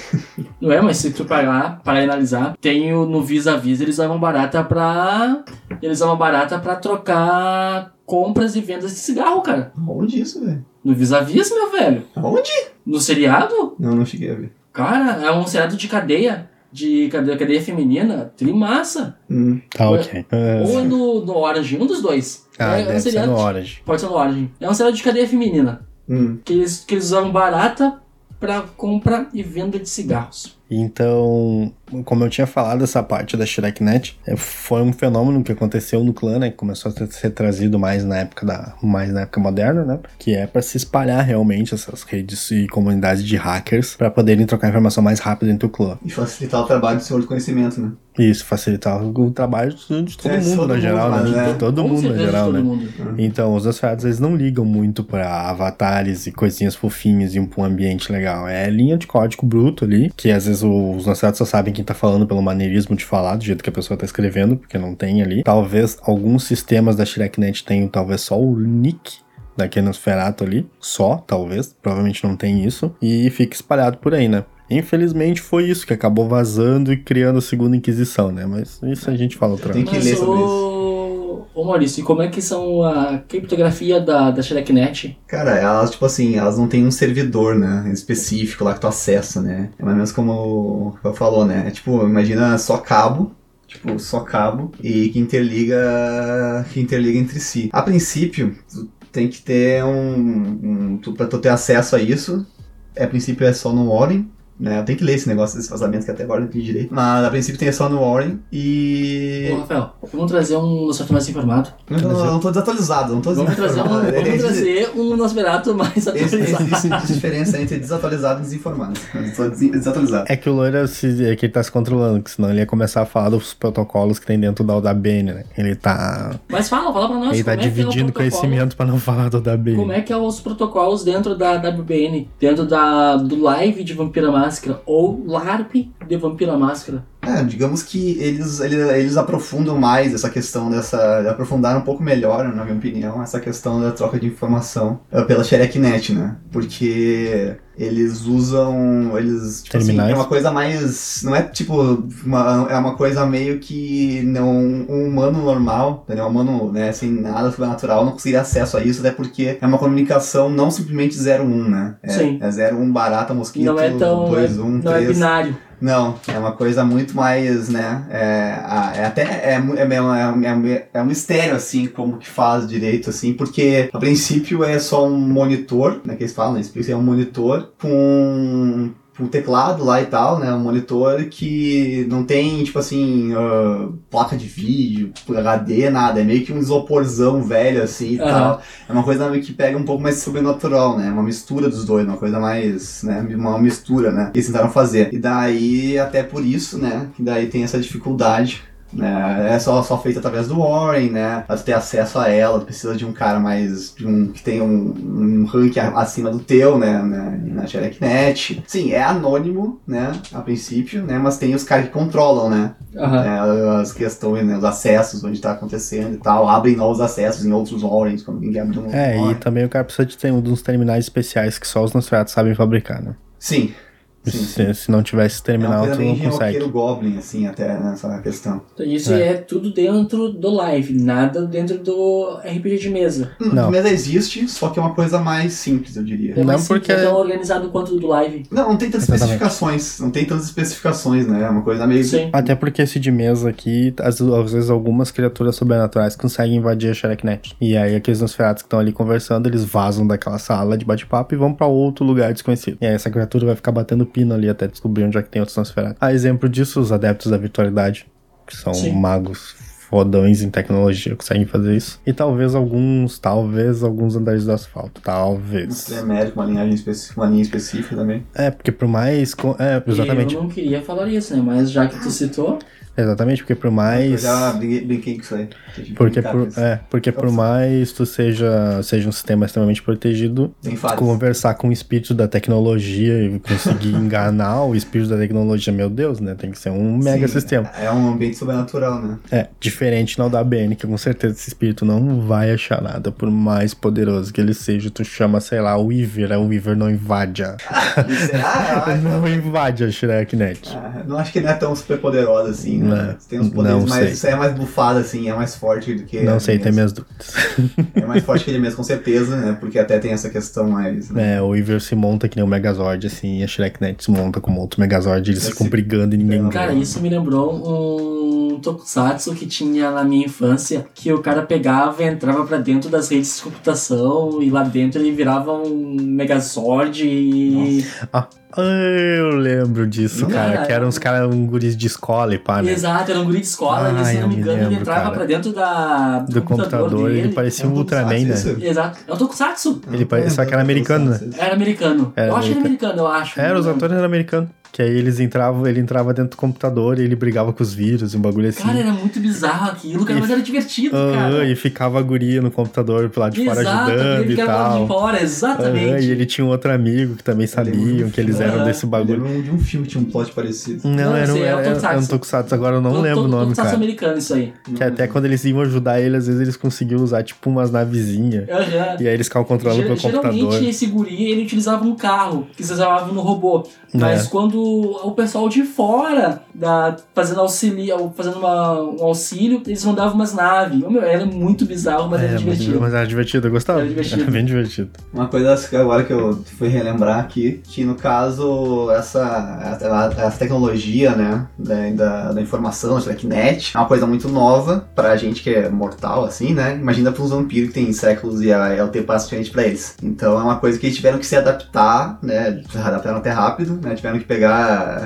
Não é, mas se tu parar, para analisar, tem o, no vis-a-vis, eles usavam barata pra. Eles usavam barata pra trocar compras e vendas de cigarro, cara. Onde isso, velho? No vis-a-vis, meu velho. Onde? No seriado, Não, não cheguei a ver. cara, é um seriado de cadeia. De cadeia, cadeia feminina, trimassa. Hum. Tá, ok. É. Ou é no, no Orange, um dos dois. Ah, é, é um deve ser seriado no de- Orange. Pode ser no Orange. É um seriado de cadeia feminina. Hum. Que eles, que eles barata pra compra e venda de cigarros. Então, como eu tinha falado, essa parte da ShrekNet é, foi um fenômeno que aconteceu no clã, né? Que começou a ser- trazido mais na época da, mais na época moderna, né? Que é para se espalhar realmente essas redes e comunidades de hackers para poderem trocar informação mais rápido entre o clã. E facilitar o trabalho do senhor do conhecimento, né? Isso facilitar o trabalho de de todo É, mundo todo na mundo, geral, mas, né? né? De todo Com mundo na geral, né? mundo. Então, os Nosferatus, eles não ligam muito pra avatares e coisinhas fofinhas e um, um ambiente legal. É linha de código bruto ali, que às vezes os Nosferatus só sabem quem tá falando pelo maneirismo de falar, do jeito que a pessoa tá escrevendo, porque não tem ali. Talvez alguns sistemas da ShrekNet tenham talvez só o nick daquele Nosferatu ali, só, talvez, provavelmente não tem isso, e fica espalhado por aí, né? Infelizmente foi isso que acabou vazando e criando a segunda Inquisição, né? Mas isso a gente fala outra Tem vez. que ler sobre o... Ô Maurício, e como é que são a criptografia da, da ShrekNet? Cara, elas, tipo assim, elas não têm um servidor, né, específico lá que tu acessa, né? É mais ou menos como eu falou, né? É tipo, imagina só cabo, tipo, só cabo e que interliga, que interliga entre si. A princípio, tu tem que ter um, um tu, pra tu ter acesso a isso, a princípio é só no Warren, né? Eu tenho que ler esse negócio desse vazamento que até agora eu não entendi direito. Mas a princípio tem só no Warren e. Ô, Rafael, vamos trazer um Nosferatu mais informado. Não, eu não tô desatualizado, não tô Vamos trazer um, vamos trazer um Nosferatu mais atualizado. existe diferença entre desatualizado e desinformado. Eu des- desatualizado. É que o Loira se, é que ele tá se controlando, que senão ele ia começar a falar dos protocolos que tem dentro da UDABN, né? Ele tá. Mas fala, fala pra nós. ele tá é que é o dividindo protocolo- conhecimento pra não falar da UDABN. Como é que é os protocolos dentro da WBN? Dentro da, do live de Vampira Máscara ou LARP de Vampira Máscara? É, digamos que eles, eles, eles aprofundam mais essa questão dessa. Aprofundaram um pouco melhor, na minha opinião, essa questão da troca de informação eh, pela SharekNet, né? Porque eles usam. Eles. Tipo assim, Terminais? é uma coisa mais. Não é tipo. Uma, é uma coisa meio que não, um humano normal, entendeu? Um humano, né, sem nada sobrenatural, não conseguiria acesso a isso, até porque é uma comunicação não simplesmente 01, né? É, Sim. é 01 barata, mosquito, não é tão. 2, 1, não é 3. binário. Não, é uma coisa muito mais, né? É, é até é, é, é, é, é um mistério assim como que faz direito assim, porque a princípio é só um monitor, né? Que eles falam, isso é um monitor com um teclado lá e tal, né? Um monitor que não tem, tipo assim, ah, placa de vídeo, HD, nada. É meio que um isoporzão velho, assim e Aham. tal. É uma coisa que pega um pouco mais sobrenatural, né? Uma mistura dos dois, uma coisa mais, né? Uma mistura, né? Que eles tentaram fazer. E daí, até por isso, né? Que daí tem essa dificuldade. Né? É só, só feita através do Warren, né? Pra tu ter acesso a ela, tu precisa de um cara mais. De um, que tem um, um rank acima do teu, né? né na SharekNet. Sim, é anônimo, né? A princípio, né? Mas tem os caras que controlam, né? Aham. É, as questões, né, os acessos, onde está acontecendo e tal, abrem novos acessos em outros Warrens, quando ninguém abre um É, e também o cara precisa de ter um dos terminais especiais que só os Nosferatu sabem fabricar, né? Sim, sim. Se, se não tivesse É terminal, coisa tu não consegue. roqueiro Goblin, assim, até nessa questão. Então, isso é. tudo dentro do live, nada dentro do RPG de mesa. Não. Mas existe, só que é uma coisa mais simples, eu diria. É mais Não, porque- é tão organizado quanto o do live. Não, não tem tantas Exatamente. especificações, não tem tantas especificações, né? É uma coisa meio... Sim. Até porque esse de mesa aqui, às, às vezes algumas criaturas sobrenaturais conseguem invadir a Shareknet. E aí aqueles Nosferatus que estão ali conversando, eles vazam daquela sala de bate-papo e vão pra outro lugar desconhecido. E aí essa criatura vai ficar batendo pino ali até descobrir onde é que tem outros Nosferatus. A exemplo disso, os adeptos da virtualidade, que são Sim. magos fodões em tecnologia, conseguem fazer isso. E talvez alguns, talvez alguns andares do asfalto, talvez. tremérico, uma linhagem específica, uma linha específica também. É, porque por mais... É, exatamente. Eu não queria falar isso, né? Mas já que tu citou, Exatamente, porque por Eu mais... já brinquei, com isso aí. Porque por, é, porque por mais tu seja, seja um sistema extremamente protegido, conversar com o espírito da tecnologia e conseguir enganar o espírito da tecnologia, meu Deus, né? Tem que ser um mega Sim, sistema. É um ambiente sobrenatural, né? É, diferente não da BN, que com certeza esse espírito não vai achar nada, por mais poderoso que ele seja. Tu chama, sei lá, o Weaver, o Weaver não invade a... Não invade a Shreknet. Ah, não acho que ele é tão super poderoso assim, né? É, Tem uns poderes não mais. sei. Isso aí é mais bufado, assim, é mais forte do que. Não sei, tem minhas dúvidas. É mais forte que ele mesmo, com certeza, né? Porque até tem essa questão mais. Né? É, o Weaver se monta que nem o Megazord, assim, e a Shreknet se monta como outro Megazord, eles Esse- ficam brigando e ninguém Não, cara, ganha. isso me lembrou um tokusatsu que tinha na minha infância, que o cara pegava e entrava pra dentro das redes de computação e lá dentro ele virava um Megazord e... Ah, eu lembro disso, Cara, cara. Que eram uns caras, um guris de escola e pá, né? Exato, era um guri de escola e Ai, se não me me engano ele lembro, entrava cara. pra dentro da, Do computador, dele. ele parecia É um um Ultraman, né? Exato, é um tokusatsu. Ele pare- só que era americano, né? Era americano. Era eu acho que era americano. eu acho. Era, os atores eram americanos. Que aí eles entravam, ele entrava dentro do computador e ele brigava com os vírus, um bagulho assim. Cara, era muito bizarro aquilo, cara, E- mas era divertido, Aham, cara. e ficava a guria no computador pro lado de fora Exato, ajudando ele e lá de tal. fora, exatamente. Aham, e ele tinha um outro amigo que também sabiam que eles eram desse Eu bagulho. lembro de um filme que tinha um plot parecido. Não, Não, era, um- esse é o era, era, Tokusatsu. um Tokusatsu, agora eu não To- lembro o nome, tokusatsu cara. americano isso aí. Que até quando eles iam ajudar ele, às vezes eles conseguiam usar tipo umas navezinhas. E aí eles ficavam controlando pelo computador. Geralmente esse guri ele utilizava um carro que se usava no robô. Mas É. quando o pessoal de fora da, fazendo auxílio, fazendo uma, um auxílio, eles mandavam umas naves. Oh, meu, era muito bizarro, mas É, era divertido. mas era divertido, eu gostava. Era divertido. bem divertido. Uma coisa que agora que eu fui relembrar aqui, que no caso, essa, essa, tecnologia, né, da, da, da informação, a Tracknet, é uma coisa muito nova pra gente que é mortal, assim, né? Imagina pra uns vampiros que tem séculos e é o tempo passa diferente pra eles. Então é uma coisa que eles tiveram que se adaptar, né? Se adaptaram até rápido, né? Tiveram que pegar.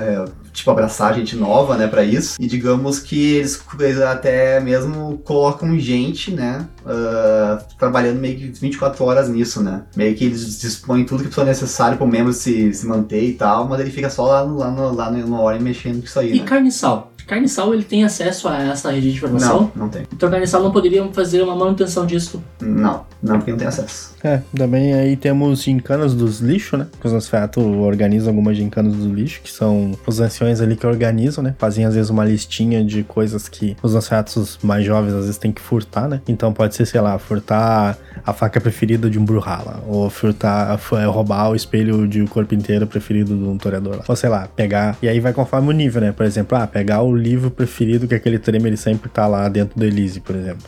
É, Tipo, abraçar gente nova, né, pra isso. E digamos que eles, eles até mesmo colocam gente, né, ah, trabalhando meio que 24 horas nisso, né? Meio que eles dispõem tudo que for necessário pro membro se, se manter e tal, mas ele fica só lá, no- lá, no, lá no hora mexendo com isso aí, E né? Carniçal? Carniçal ele tem acesso a essa rede de informação? Não, não tem. Então Carniçal não poderia fazer uma manutenção disso. Não, não, porque não tem acesso. É, também aí temos gincanas dos lixos, né? Que os Nosferatu organizam algumas gincanas do lixo, que são os anciões ali que organizam, né? Fazem às vezes uma listinha de coisas que os Nosferatus mais jovens às vezes têm que furtar, né? Então pode ser, sei lá, furtar a faca preferida de um Brawlhalla, ou furtar, é, roubar o espelho de corpo inteiro preferido de um toreador lá. Ou sei lá, pegar. E aí vai conforme o nível, né? Por exemplo, ah, pegar o livro preferido que aquele treme ele sempre tá lá dentro do Elise, por exemplo.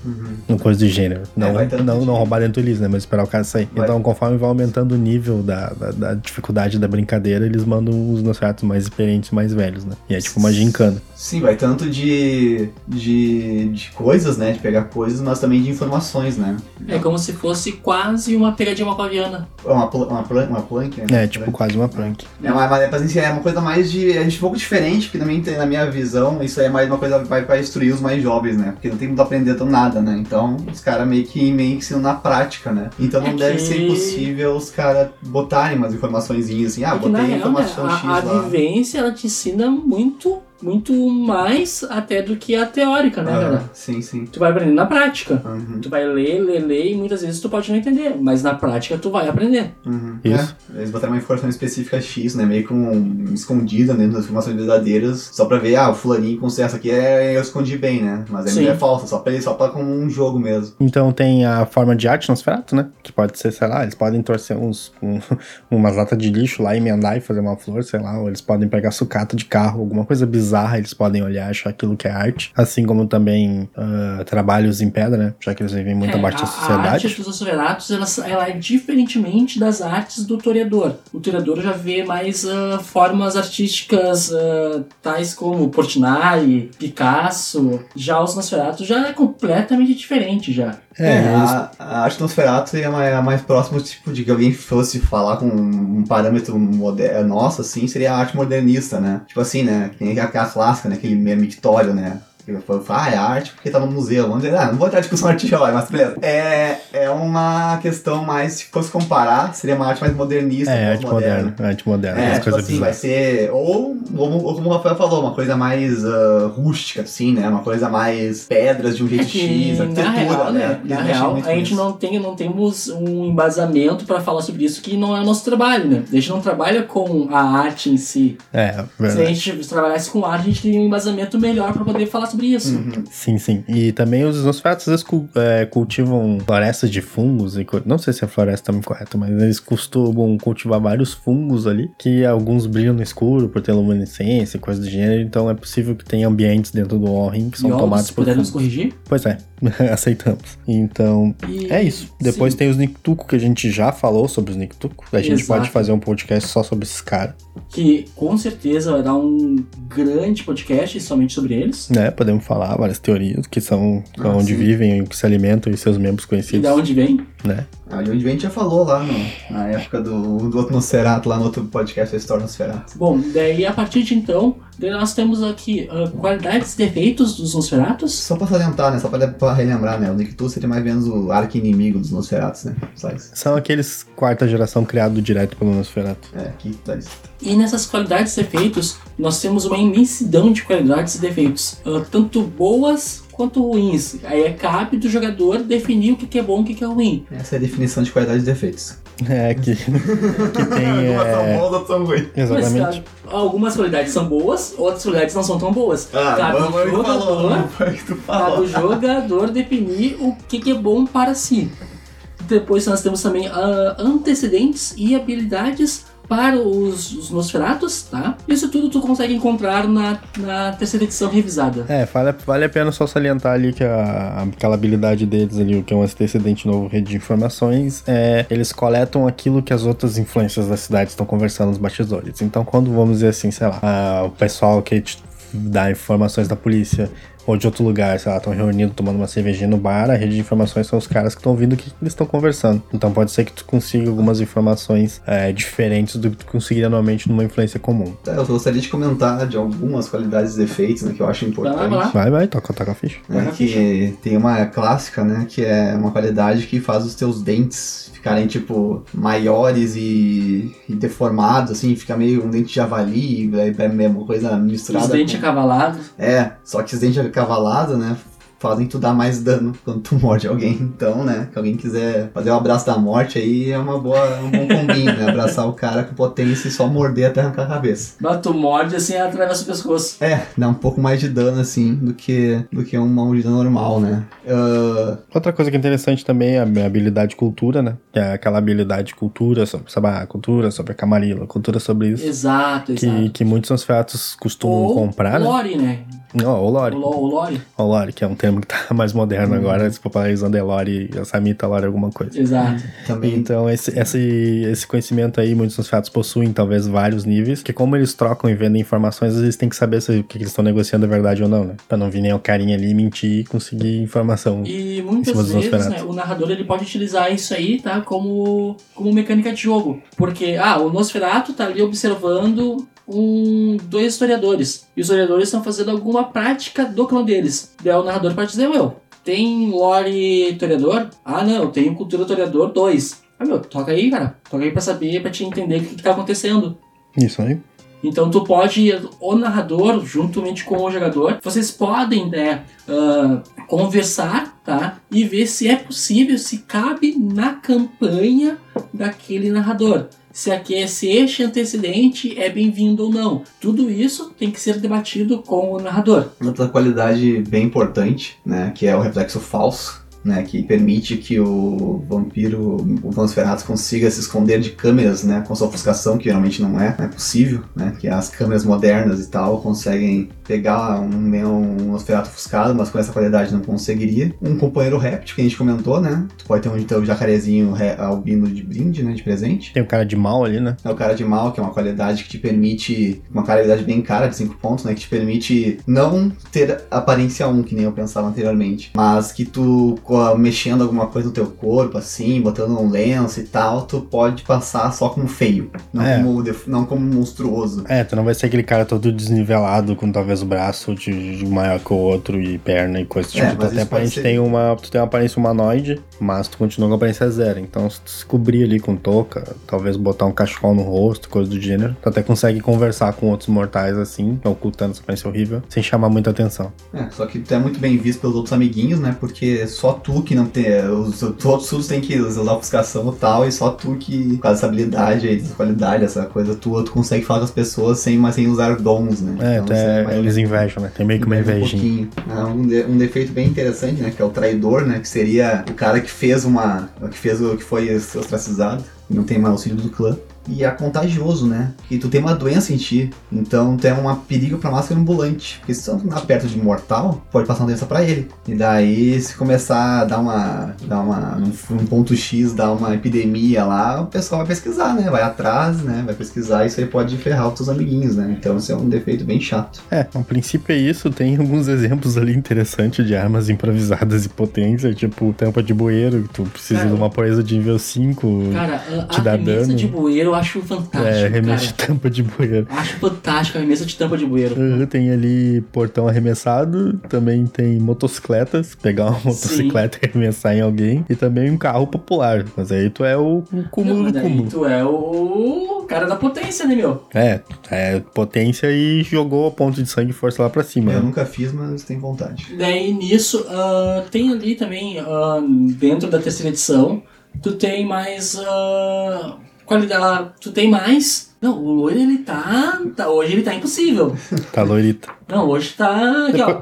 Uma coisa do gênero. Não, É, não, não roubar dentro do Elise, né? Mas esperar o cara sair. Vai. Então, conforme vai aumentando o nível da, da, da dificuldade da brincadeira, eles mandam os Nosferatus mais experientes, mais velhos, né? E é tipo uma gincana. Sim, vai tanto de, de, de coisas, né? De pegar coisas, mas também de informações, né? É como se fosse quase uma pegadinha macoviana. É Uma, pl- uma, plan- uma plank, né? É, tipo quase uma prank. É, mas, assim, é uma coisa mais de. É um pouco diferente, porque também tem, na minha visão, isso aí é mais uma coisa que vai pra instruir os mais jovens, né? Porque não tem muito aprendendo nada, né? Então, os caras meio que meio que ensinam na prática, né? Então não É deve que- ser impossível os caras botarem umas informaçõezinhas assim, ah, É botei real, né, informação X a, a lá. vivência ela te ensina muito, muito mais até do que a teórica, né, Ah, cara? sim, sim. Tu vai aprender na prática. Uhum, Tu vai ler, ler, ler e muitas vezes tu pode não entender, mas na prática tu vai aprender. uhum. Isso. É, eles botaram uma informação específica X, né? Meio que um, escondida dentro das informações verdadeiras, só pra ver, ah, o fulaninho com essa aqui é, eu escondi bem, né? Mas Sim. é, é falsa, só pra, só pra como um jogo mesmo. Então tem a forma de arte Nosferatu, né? Que pode ser, sei lá, eles podem torcer uns, um, umas latas de lixo lá, emendar e fazer uma flor, sei lá, ou eles podem pegar sucata de carro, alguma coisa bizarra, eles podem olhar e achar aquilo que é arte. Assim como também ah, trabalhos em pedra, né? Já que eles vivem muito É, abaixo da a, a sociedade. arte dos Nosferatus, ela, ela é diferentemente das artes do Toreador. O Toreador já vê mais ah, formas artísticas ah, tais como Portinari, Picasso. Já os Nosferatus já é completamente diferente já. É, É, eles- a, a arte Nosferatu é mais, é mais próximo, tipo, de que alguém fosse falar com um parâmetro moderno, nosso, assim, seria a arte modernista, né? Tipo assim, né? Que nem aquela clássica, né? Aquele meme Victório, né? Que fala, ah, é arte porque tá no museu. Vamos dizer, ah, não vou entrar em discussão artística, mas beleza. É, é uma questão mais, se fosse comparar, seria uma arte mais modernista, é arte moderna, arte moderna, É, tipo assim, vai bizarras. ser. Ou, ou, ou como o Rafael falou, uma coisa mais ah, rústica, assim, né? Uma coisa mais pedras de um jeito É que, X, na arquitetura, real, né? Eles Na real, a gente não, tem, não temos um embasamento pra falar sobre isso que não é o nosso trabalho, né? A gente não trabalha com a arte em si. É, Se a verdade. gente trabalhasse com arte, a gente teria um embasamento melhor pra poder falar sobre isso. Uhum. Sim, sim. E também os às vezes, cu- é, cultivam florestas de fungos. E, não sei se a floresta é muito correta, mas eles costumam cultivar vários fungos ali, que alguns brilham no escuro por ter luminescência e coisa do gênero. Então é possível que tenha ambientes dentro do Warring que são Biólogos, tomados por puderem nos corrigir? Pois é, aceitamos. Então, E- é isso. Depois sim. tem os Nictuco, que a gente já falou sobre os Nictuco. A gente Exato. pode fazer um podcast só sobre esses caras, Que com certeza vai dar um grande podcast somente sobre eles. né? Podemos falar várias teorias, que são Ah, onde sim. vivem, o que se alimentam e seus membros E conhecidos, da onde vem. né? Ah, de onde vem a gente já falou lá no, na época do, do outro Nosferatu, lá no outro podcast da história Nosferatu. Bom, daí a partir de então, daí nós temos aqui ah, qualidades e defeitos dos Nosferatus. Só pra salientar, né? Só pra, pra relembrar, né? O Nictu seria mais ou menos o arqui-inimigo dos Nosferatus, né? Só isso. São aqueles quarta geração criados direto pelo Nosferatu. É, aqui tá isso. E nessas qualidades e defeitos, nós temos uma imensidão de qualidades e defeitos, ah, tanto boas quanto ruins. Aí é cabe do jogador definir o que que é bom e o que que é ruim. Essa é a definição de qualidade e defeitos. É, que, que tem. Umas são É, boas, outras são ruins. exatamente. Mas, ah, algumas qualidades são boas, outras qualidades não são tão boas. Ah, cabe o falou. jogador Cabe falou. o jogador definir o que, que é bom para si. Depois nós temos também ah, antecedentes e habilidades para os, os tá? Isso tudo tu consegue encontrar na, na terceira edição revisada. É, vale, vale a pena só salientar ali que a, aquela habilidade deles ali, o que é um antecedente novo rede de informações, é eles coletam aquilo que as outras influências da cidade estão conversando nos bastidores. Então, quando vamos dizer assim, sei lá, a, o pessoal que dá informações da polícia ou de outro lugar, sei lá, estão reunidos tomando uma cervejinha no bar, a rede de informações são os caras que estão ouvindo o que eles estão conversando. Então pode ser que tu consiga algumas informações é, diferentes do que tu conseguiria normalmente numa influência comum. É, eu gostaria de comentar de algumas qualidades e efeitos né, que eu acho importante. Vai vai. Vai, vai, toca, toca a ficha. na que tem uma clássica, né, que é uma qualidade que faz os teus dentes ficarem, tipo, maiores e, e deformados, assim, fica meio um dente de javali, é, é mesmo coisa misturada. Os dentes com- acavalados. É, só que os dentes acavalados, né, fazem tu dar mais dano quando tu morde alguém. Então, né, que alguém quiser fazer o abraço da morte aí é uma boa, é um bom combinho, né, abraçar o cara com potência e só morder até arrancar a cabeça. Mas tu morde assim atravessa o pescoço. É, dá um pouco mais de dano, assim, do que, do que uma mordida normal, né. Ah, Outra coisa que é interessante também é a habilidade cultura, né? Que é aquela habilidade cultura sobre, cultura, sobre a camarila, cultura sobre isso. Exato, Que, exato. que muitos Nosferatus costumam Ou comprar, né? Lore, né? Não, o O, Lore. lo, o Lore. O Lore, que é um termo que tá mais moderno agora, se popularizando é Lore, a Samita Lore alguma coisa. Exato. também Então, esse, esse, esse conhecimento aí, muitos Nosferatus possuem talvez vários níveis, que como eles trocam e vendem informações, às vezes tem que saber se o que eles estão negociando é verdade ou não, né? Pra não vir nem o carinha ali mentir e conseguir informação. E muitas vezes, né, o narrador ele pode utilizar isso aí, tá, como, como mecânica de jogo. Porque, ah, o Nosferatu tá ali observando um, dois historiadores. E os historiadores estão fazendo alguma prática do clã deles. Daí o narrador pode dizer, meu, tem lore historiador? Ah, não, tem cultura historiador 2. Ah, meu, toca aí, cara. Toca aí pra saber, pra te entender o que, que tá acontecendo. Isso aí. Então tu pode, o narrador, juntamente com o jogador, vocês podem né, ah, conversar, tá? E ver se é possível, se cabe na campanha daquele narrador. Se, aqui, se este antecedente é bem-vindo ou não. Tudo isso tem que ser debatido com o narrador. outra qualidade bem importante, né, que é o reflexo falso, né, que permite que o vampiro, o Nosferatu consiga se esconder de câmeras, né, com sua ofuscação, que geralmente não é, não é possível, né, que as câmeras modernas e tal conseguem pegar um, um Nosferatu ofuscado, mas com essa qualidade não conseguiria. Um companheiro réptil, que a gente comentou, né, tu pode ter um então, jacarezinho albino de brinde, né, de presente. Tem um cara de mal ali, né? É o cara de mal, que é uma qualidade que te permite. Uma qualidade bem cara, de 5 pontos, né? Que te permite não ter aparência 1, que nem eu pensava anteriormente. Mas que tu, mexendo alguma coisa no teu corpo, assim, botando um lenço e tal, tu pode passar só como feio. Não, É. como, não como monstruoso. É, tu não vai ser aquele cara todo desnivelado, com talvez o braço de, de maior que o outro e perna e coisa do É, tipo. mas Tu até aparente ser- tem uma, tu tem uma aparência humanoide, mas tu continua com a aparência zero. Então, se tu se cobrir ali com touca, talvez botar um cachecol no rosto, coisa do gênero, tu até consegue conversar com outros mortais assim, ocultando essa aparência horrível, sem chamar muita atenção. É, só que tu é muito bem visto pelos outros amiguinhos, né? Porque só tu que não tem. Os todos os têm que usar ofuscação e tal, e só tu que, com essa habilidade aí, essa qualidade, essa coisa tua, tu consegue falar com as pessoas sem, mas sem usar dons, né? É, Então, até isso é eles invejam, né? Tem meio que uma um invejinha. pouquinho. É, um, de- um defeito bem interessante, né? Que é o traidor, né? Que seria o cara que fez uma. que fez o que foi ostracizado. e Não tem mais auxílio do clã. E é contagioso, né? Que tu tem uma doença em ti. Então tu é um perigo pra máscara ambulante. Porque se tu andar perto de mortal, pode passar uma doença pra ele. E daí, se começar a dar uma. dar uma. num, num ponto X, dar uma epidemia lá, o pessoal vai pesquisar, né? Vai atrás, né? Vai pesquisar, isso aí pode ferrar os teus amiguinhos, né? Então isso é um defeito bem chato. É, a princípio é isso. Tem alguns exemplos ali interessantes de armas improvisadas e potência, tipo tampa de bueiro, que tu precisa Cara, de uma proeza de nível 5. Cara, a, Te a dá dano. de bueiro eu acho fantástico, É, arremesso de cara. tampa de bueiro. Acho fantástico a remessa de tampa de bueiro. Uhum, Tem ali portão arremessado, também tem motocicletas, pegar uma motocicleta e arremessar em alguém, e também um carro popular. Mas aí tu é o, o cúmulo Não, do cúmulo. tu é o cara da potência, né, meu? É, é potência e jogou a ponto de sangue e força lá pra cima. Eu né? nunca fiz, mas tenho vontade. Daí nisso, ah, tem ali também, ah, dentro da terceira edição, tu tem mais ah, qualidade. Tu tem mais. Não, o loiro ele tá, tá. Hoje ele tá impossível. Tá loirita. Não, hoje tá. Aqui, ó.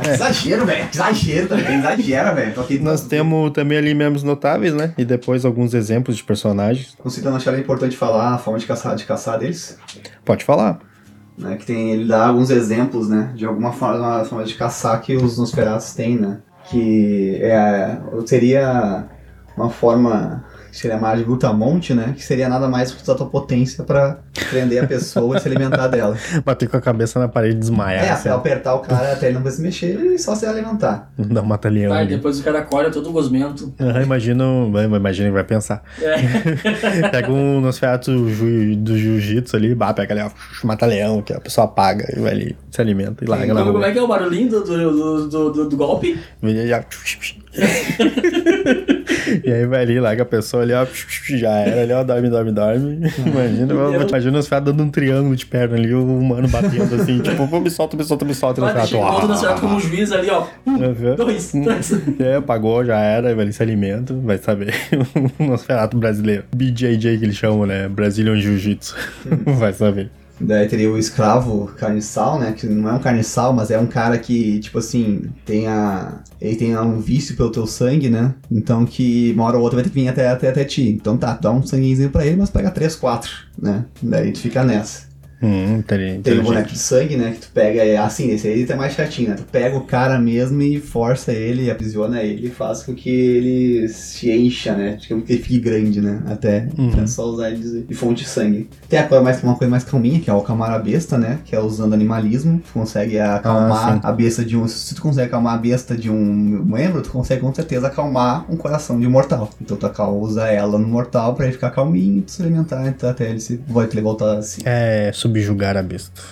Que exagero, velho. Exagero também. Exagera, velho. Nós temos também ali membros notáveis, né? E depois alguns exemplos de personagens. Considerando achar importante falar a forma de caçar, de caçar deles. Pode falar. né, que tem, ele dá alguns exemplos, né, de alguma forma, forma de caçar que os Nosferatus têm, né, que é, seria uma forma, seria mais de glutamonte, né, que seria nada mais que usar a tua potência pra prender a pessoa e se alimentar dela. Bater com a cabeça na parede e desmaiar. É, assim. apertar o cara até ele não se mexer e só se alimentar. Dá um mata-leão depois o cara acorda todo gosmento. Aham, imagina, que vai pensar. É. Pega um Nosferatu do jiu-jitsu ali, bah, pega ali, ó, mata-leão, que a pessoa apaga e vai ali, se alimenta e larga na Como, como é que é o barulhinho do, do, do, do- do golpe? E aí vai ali, larga a pessoa ali, ó, já era ali, ó, dorme, dorme, dorme. Imagina, imagina os caras dando um triângulo de perna ali, o humano batendo assim, tipo, pô, me solta, me solta, me solta, Vai, e o outro Nosferatu, Nosferatu como juiz ali, ó. Aham. Dois, dois. E aí, apagou, já era, vai ali se alimenta, vai saber. o Nosferatu brasileiro. BJJ que eles chamam, né? Brazilian Jiu-Jitsu. vai saber. Daí teria o escravo carniçal, né? Que não é um carniçal, mas é um cara que, tipo assim, tem a. Ele tem um vício pelo teu sangue, né? Então que uma hora ou outra vai ter que vir até, até, até ti. Então tá, dá um sanguezinho pra ele, mas pega três, quatro, né? Daí tu fica nessa. Hum. Tem o boneco de sangue, né? Que tu pega, é assim, esse aí tá mais chatinho, né? Tu pega o cara mesmo e força ele, aprisiona ele e faz com que ele se encha, né? Que ele fique grande, né? Até. Uhum. É só usar ele de, de fonte de sangue. Tem a coisa mais, uma coisa mais calminha, que é o acalmar a besta, né? Que é usando animalismo. Tu consegue acalmar Ah, a besta de um. Se tu consegue acalmar a besta de um membro, tu consegue com certeza acalmar um coração de um mortal. Então tu usa ela no mortal pra ele ficar calminho e tu se alimentar então, até ele se vai te voltar assim. É subjugar a besta.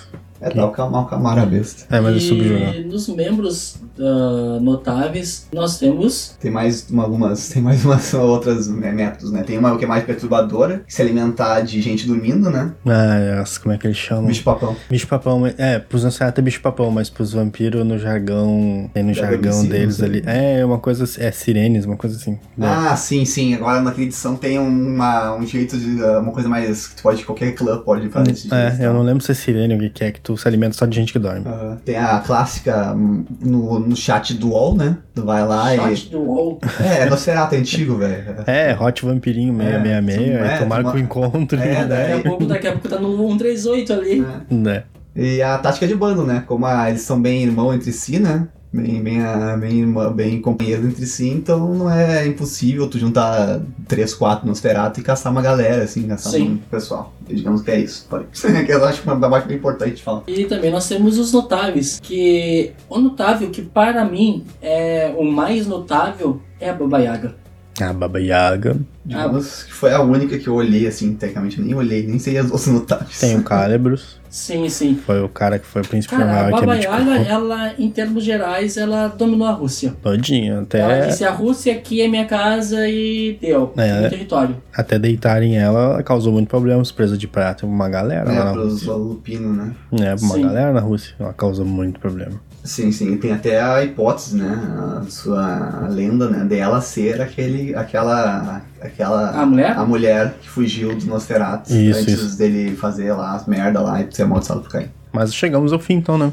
É, dá o acalmar, acalmar a besta. É, mas é subjugar. E nos membros ah, notáveis, nós temos. Tem mais uma- algumas, tem mais umas outras né, métodos, né? Tem uma que é mais perturbadora, que se alimentar de gente dormindo, né? Ah, como é que eles chamam? Bicho papão. Bicho-papão, mas- é, pros Nosferatu é bicho-papão, mas pros vampiros no jargão, tem no Já jargão deles ali. É, uma coisa, assim- é sirenes, uma coisa assim. né? Ah, sim, sim. Agora naquela edição tem uma, um jeito de. uh, uma coisa mais. que tu pode, qualquer clã pode fazer esse jeito. É, eu não lembro se é sirene ou o que que é, que tu se alimenta só de gente que dorme. Aham. tem a clássica hum, no, no chat do UOL, né? Tu vai lá Shot do UOL. e. É, é Nosferatu é antigo, velho. É, Hot Vampirinho 666, É, aí tu marca o encontro, É, Daqui daí- a pouco, daqui a pouco tá no 138 ali. né? E a tática de bando, né? Como a- eles são bem irmãos entre si, né? Bem, bem, ah, bem, bem companheiros entre si, então não é impossível tu juntar três, quatro Nosferatu e caçar uma galera, assim, caçar Sim. um pessoal. E digamos que é isso. Que eu acho é uma parte bem importante de falar. E também nós temos os notáveis, que o notável que para mim é o mais notável é a Baba Yaga. A Baba Yaga, Digamos que foi a única que eu olhei, assim, tecnicamente, eu nem olhei, nem sei as outras notáveis. tem o Calibros, Sim, sim. foi o cara que foi o príncipe Cara, a Baba é Yaga, ela, em termos gerais, ela dominou a Rússia. todinho, Ela até, disse, a Rússia aqui é minha casa e deu, É. meu território. até deitarem ela, ela causou muito problemas, presa de prata, uma galera É, lá na Rússia. Lupino, né? É, uma Sim. galera na Rússia, ela causou muito problema. Sim, sim, tem até a hipótese, né? A sua a lenda, né? Dela ser aquele, aquela, aquela A mulher? a mulher que fugiu do Nosferatu Isso, antes isso. dele fazer lá as merda lá e ser amaldiçoado por cair. Mas chegamos ao fim então, né?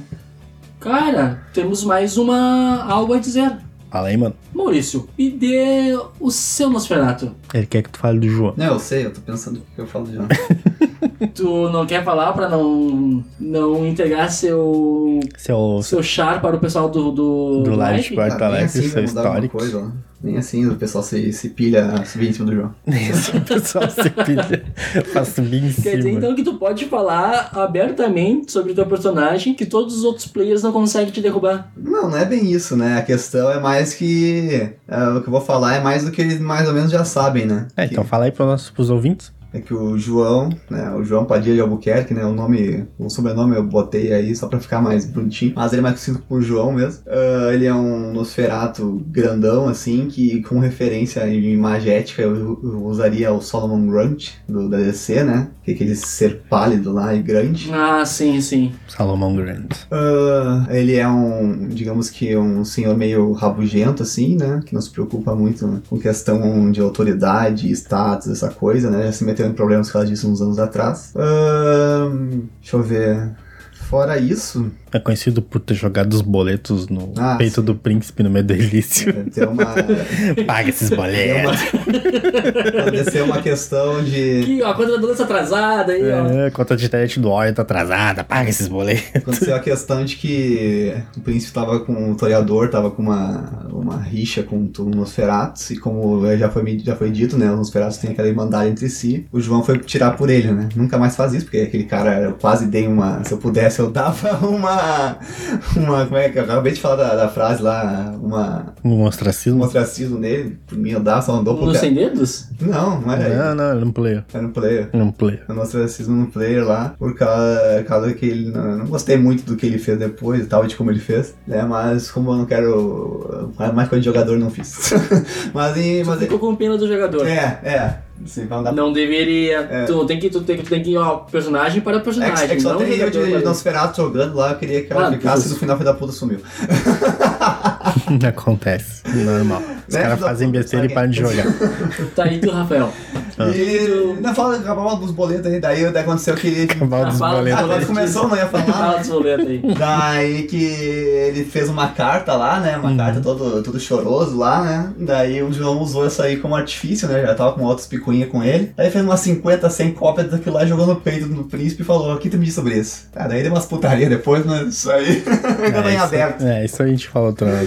Cara, temos mais uma algo a dizer. Fala aí, mano. Maurício, me dê o seu Nosferatu. Ele quer que tu fale do João. Não, eu sei, eu tô pensando o que eu falo já. Tu não quer falar pra não, não entregar seu, Seu, seu char para o pessoal do, do, do live de nem Alegre, assim seu histórico. coisa, ó. Nem assim o pessoal se, se pilha subir em cima do João. Esse pessoal se pilha. Faço bem em Quer dizer cima. então que tu pode falar abertamente sobre o teu personagem que todos os outros players não conseguem te derrubar. Não, não é bem isso, né? A questão é mais que. é, o que eu vou falar é mais do que eles mais ou menos já sabem, né? É, então fala aí pros nossos pros ouvintes. É que o João, né, o João Padilha de Albuquerque, né, o nome, o sobrenome eu botei aí só pra ficar mais bonitinho, mas ele é mais conhecido por João mesmo. Ah, ele é um Nosferato grandão, assim, que com referência em magética eu, eu usaria o Solomon Grunt do da DC, né, que é aquele ser pálido lá e grande. Ah, sim, sim. Salomão Grande. Ah, ele é um, digamos que um senhor meio rabugento, assim, né? Que não se preocupa muito né, com questão de autoridade, status, essa coisa, né? Já se meteu em problemas que ela disse uns anos atrás. Deixa eu ver. Fora isso, É conhecido por ter jogado os boletos no Ah, peito sim. do príncipe no meio do delício. Deve ter uma, Paga esses boletos. uma, deve ser uma questão de. Aqui, ó, a conta da doença atrasada aí, ó. É, conta de internet do óleo tá atrasada, paga esses boletos. Aconteceu a questão de que o príncipe tava com o toreador, tava com uma, uma rixa com o Nosferatus, e como já foi, já foi dito, né, os Nosferatus têm aquela irmandade entre si, o João foi tirar por ele, né? Nunca mais faz isso, porque aquele cara, eu quase dei uma. Se eu pudesse, eu dava uma. Uma. Como é que eu acabei de falar da, da frase lá? Uma. Um Um ostracismo? ostracismo nele, por mim dava, só andou pro No cara. sem dedos? Não, não era ele. Não, não, ele não player. Era um player. Não player. no ostracismo no player lá, por causa, por causa que ele. Não, não gostei muito do que ele fez depois e tal, de como ele fez, né? Mas como eu não quero. Mais coisa de jogador, não fiz. mas em. Mas, Ficou com pena do jogador. é, é. Sim, dar Não deveria. É. Tu tem que, tu tem que, tu tem que ir, ó, personagem para É que, personagem. é que só não tem eu de para- Nosferatu jogando lá, eu queria que ela Ah, ficasse Jesus. no final foi da puta sumiu. Acontece. Normal. Os Né, caras fazem besteira e param de jogar. Tá aí tu, Rafael. Ah. E ainda fala, acabava dos boletos aí, daí, aconteceu que ele. Cavalo dos boletos. Agora começou, não ia falar. Fala dos boletos aí. Daí que ele fez uma carta lá, né? Uma Uhum. carta todo, todo choroso lá, né? Daí o João usou isso aí como artifício, né? Já tava com outras picuinhas com ele. Daí fez umas 50, 100 cópias daquilo lá, jogou no peito do príncipe e falou: O que tu me diz sobre isso? Ah, daí deu umas putaria depois, mas isso aí ainda tá em isso, aberto. é, isso a gente fala outra hora.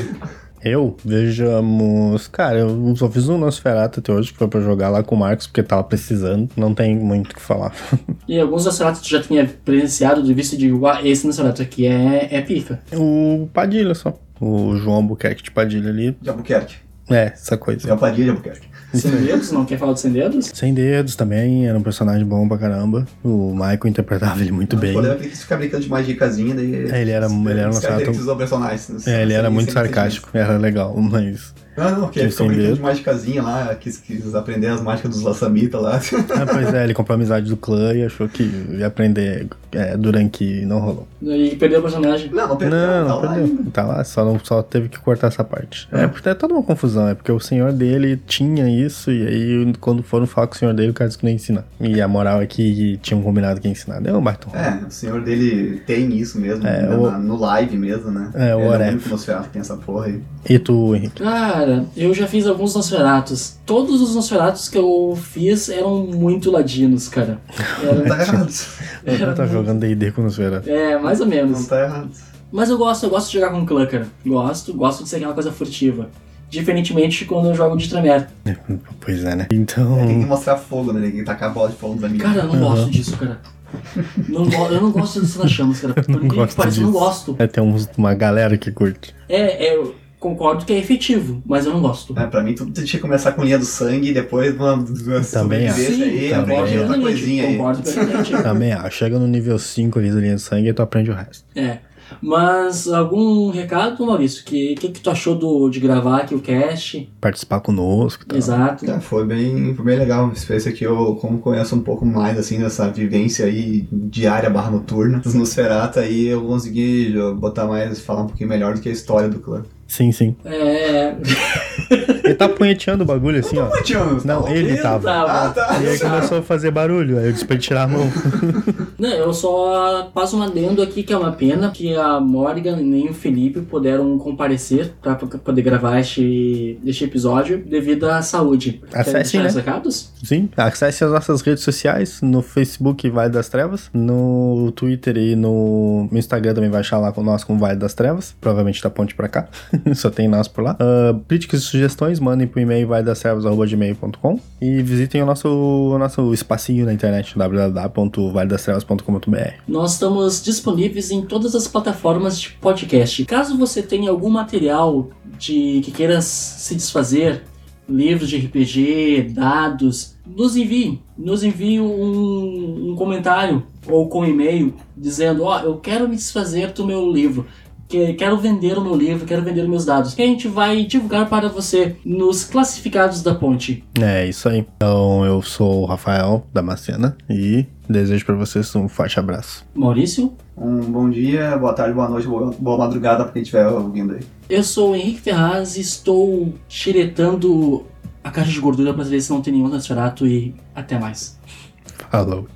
Eu, vejamos. Cara, eu só fiz um Nosferatu até hoje, que foi pra jogar lá com o Marcos, porque tava precisando. Não tem muito o que falar. E alguns Nosferatu tu já tinha presenciado de vista de "Uá, esse Nosferatu aqui é, é pica. o Padilha só. O João Albuquerque de Padilha ali. De Albuquerque. É, essa coisa. É o Padilha de Albuquerque. Sem dedos? Não quer falar de sem dedos? Sem dedos também, era um personagem bom pra caramba. O Michael interpretava ele muito bem. O problema é que ele ficar brincando de magicazinha, daí. É, ele era- ele era um Ele personagens. É, ele era muito sarcástico, era legal, mas. Não, não, porque ele ficou brincando de magicazinha lá, quis, quis aprender as mágicas dos laçamitas lá. Ah, pois é, ele comprou a amizade do clã e achou que ia aprender é, e não rolou. E perdeu o personagem. Não, não perdeu, Não, tá não lá perdeu. ainda. Tá lá, só, não, só teve que cortar essa parte. É, porque é toda uma confusão, é porque o senhor dele tinha isso, e aí quando foram falar com o senhor dele, o cara disse que não ia ensinar. E a moral é que tinham combinado que ia ensinar. Deu um batom. É, o senhor dele tem isso mesmo, É, né, o- na- no live mesmo, né? É, o é o único Nosferatu que tem essa porra aí. E tu, Henrique? Cara, eu já fiz alguns Nosferatus. Todos os Nosferatus que eu fiz eram muito ladinos, cara. Não Era, tá errado. Eu tá jogando D&D com os Vera. é, mais ou Não menos. tá errado. Mas eu gosto, eu gosto de jogar com clã, cara. Gosto, gosto de ser aquela coisa furtiva. Diferentemente quando eu jogo de Tremere. Pois é, né? Tem que Então. mostrar fogo, né? Tem que tacar a bola de fogo nos amigos. Cara, eu não gosto disso, cara. Não go- eu não gosto de nas chamas, cara. Por não que gosto pareça, eu não disso. gosto. É, tem uns- uma galera que curte. É, é, eu concordo que é efetivo, mas eu não gosto. É, pra mim, tudo tinha que começar com linha do sangue e depois uma Também acho. sobrevivência aí, também acho. outra coisinha aí. Concordo. Também, ah, chega no nível 5 ali da linha de sangue e tu aprende o resto. É. Mas algum recado, Maurício? O que, que, que tu achou do, de gravar aqui o cast? Participar conosco e tal. Exato. É, foi bem, foi bem legal. Esse aqui eu, como conheço um pouco mais, assim, dessa vivência aí diária barra noturna dos Nosferatu, aí eu consegui botar mais, falar um pouquinho melhor do que a história do clã. Sim, sim. É. Ele tá punheteando o bagulho assim, ó. Tiago, Não, ele tava. Ah, tá. E aí começou a fazer barulho, aí eu disse pra ele tirar a mão. Não, eu só passo um adendo aqui que é uma pena que a Morgan nem o Felipe puderam comparecer pra poder gravar este, este episódio devido à saúde. Deixar né? recados? Sim, acesse as nossas redes sociais, no Facebook Vale das Trevas, no Twitter e no Instagram também vai achar lá com nós com Vale das Trevas, provavelmente da ponte pra cá, só tem nós por lá. Ah, críticas e sugestões, mandem pro e-mail valedastrevas.gmail.com e visitem o nosso, o nosso espacinho na internet, www.valedastrevas.com.br. Nós estamos disponíveis em todas as plataformas de podcast. Caso você tenha algum material de que queira se desfazer, livros de RPG, dados, nos envie. Nos envie um, um comentário ou com e-mail dizendo: Ó, eu quero me desfazer do meu livro. Que, quero vender o meu livro, quero vender os meus dados. Que a gente vai divulgar para você nos classificados da ponte. É isso aí. Então eu sou o Rafael Damascena e desejo pra vocês um forte abraço. Maurício? Um bom dia, boa tarde, boa noite, boa, boa madrugada pra quem estiver ouvindo aí. Eu sou o Henrique Ferraz e estou xiretando a caixa de gordura para ver se não tem nenhum Nosferatu e até mais. Falou.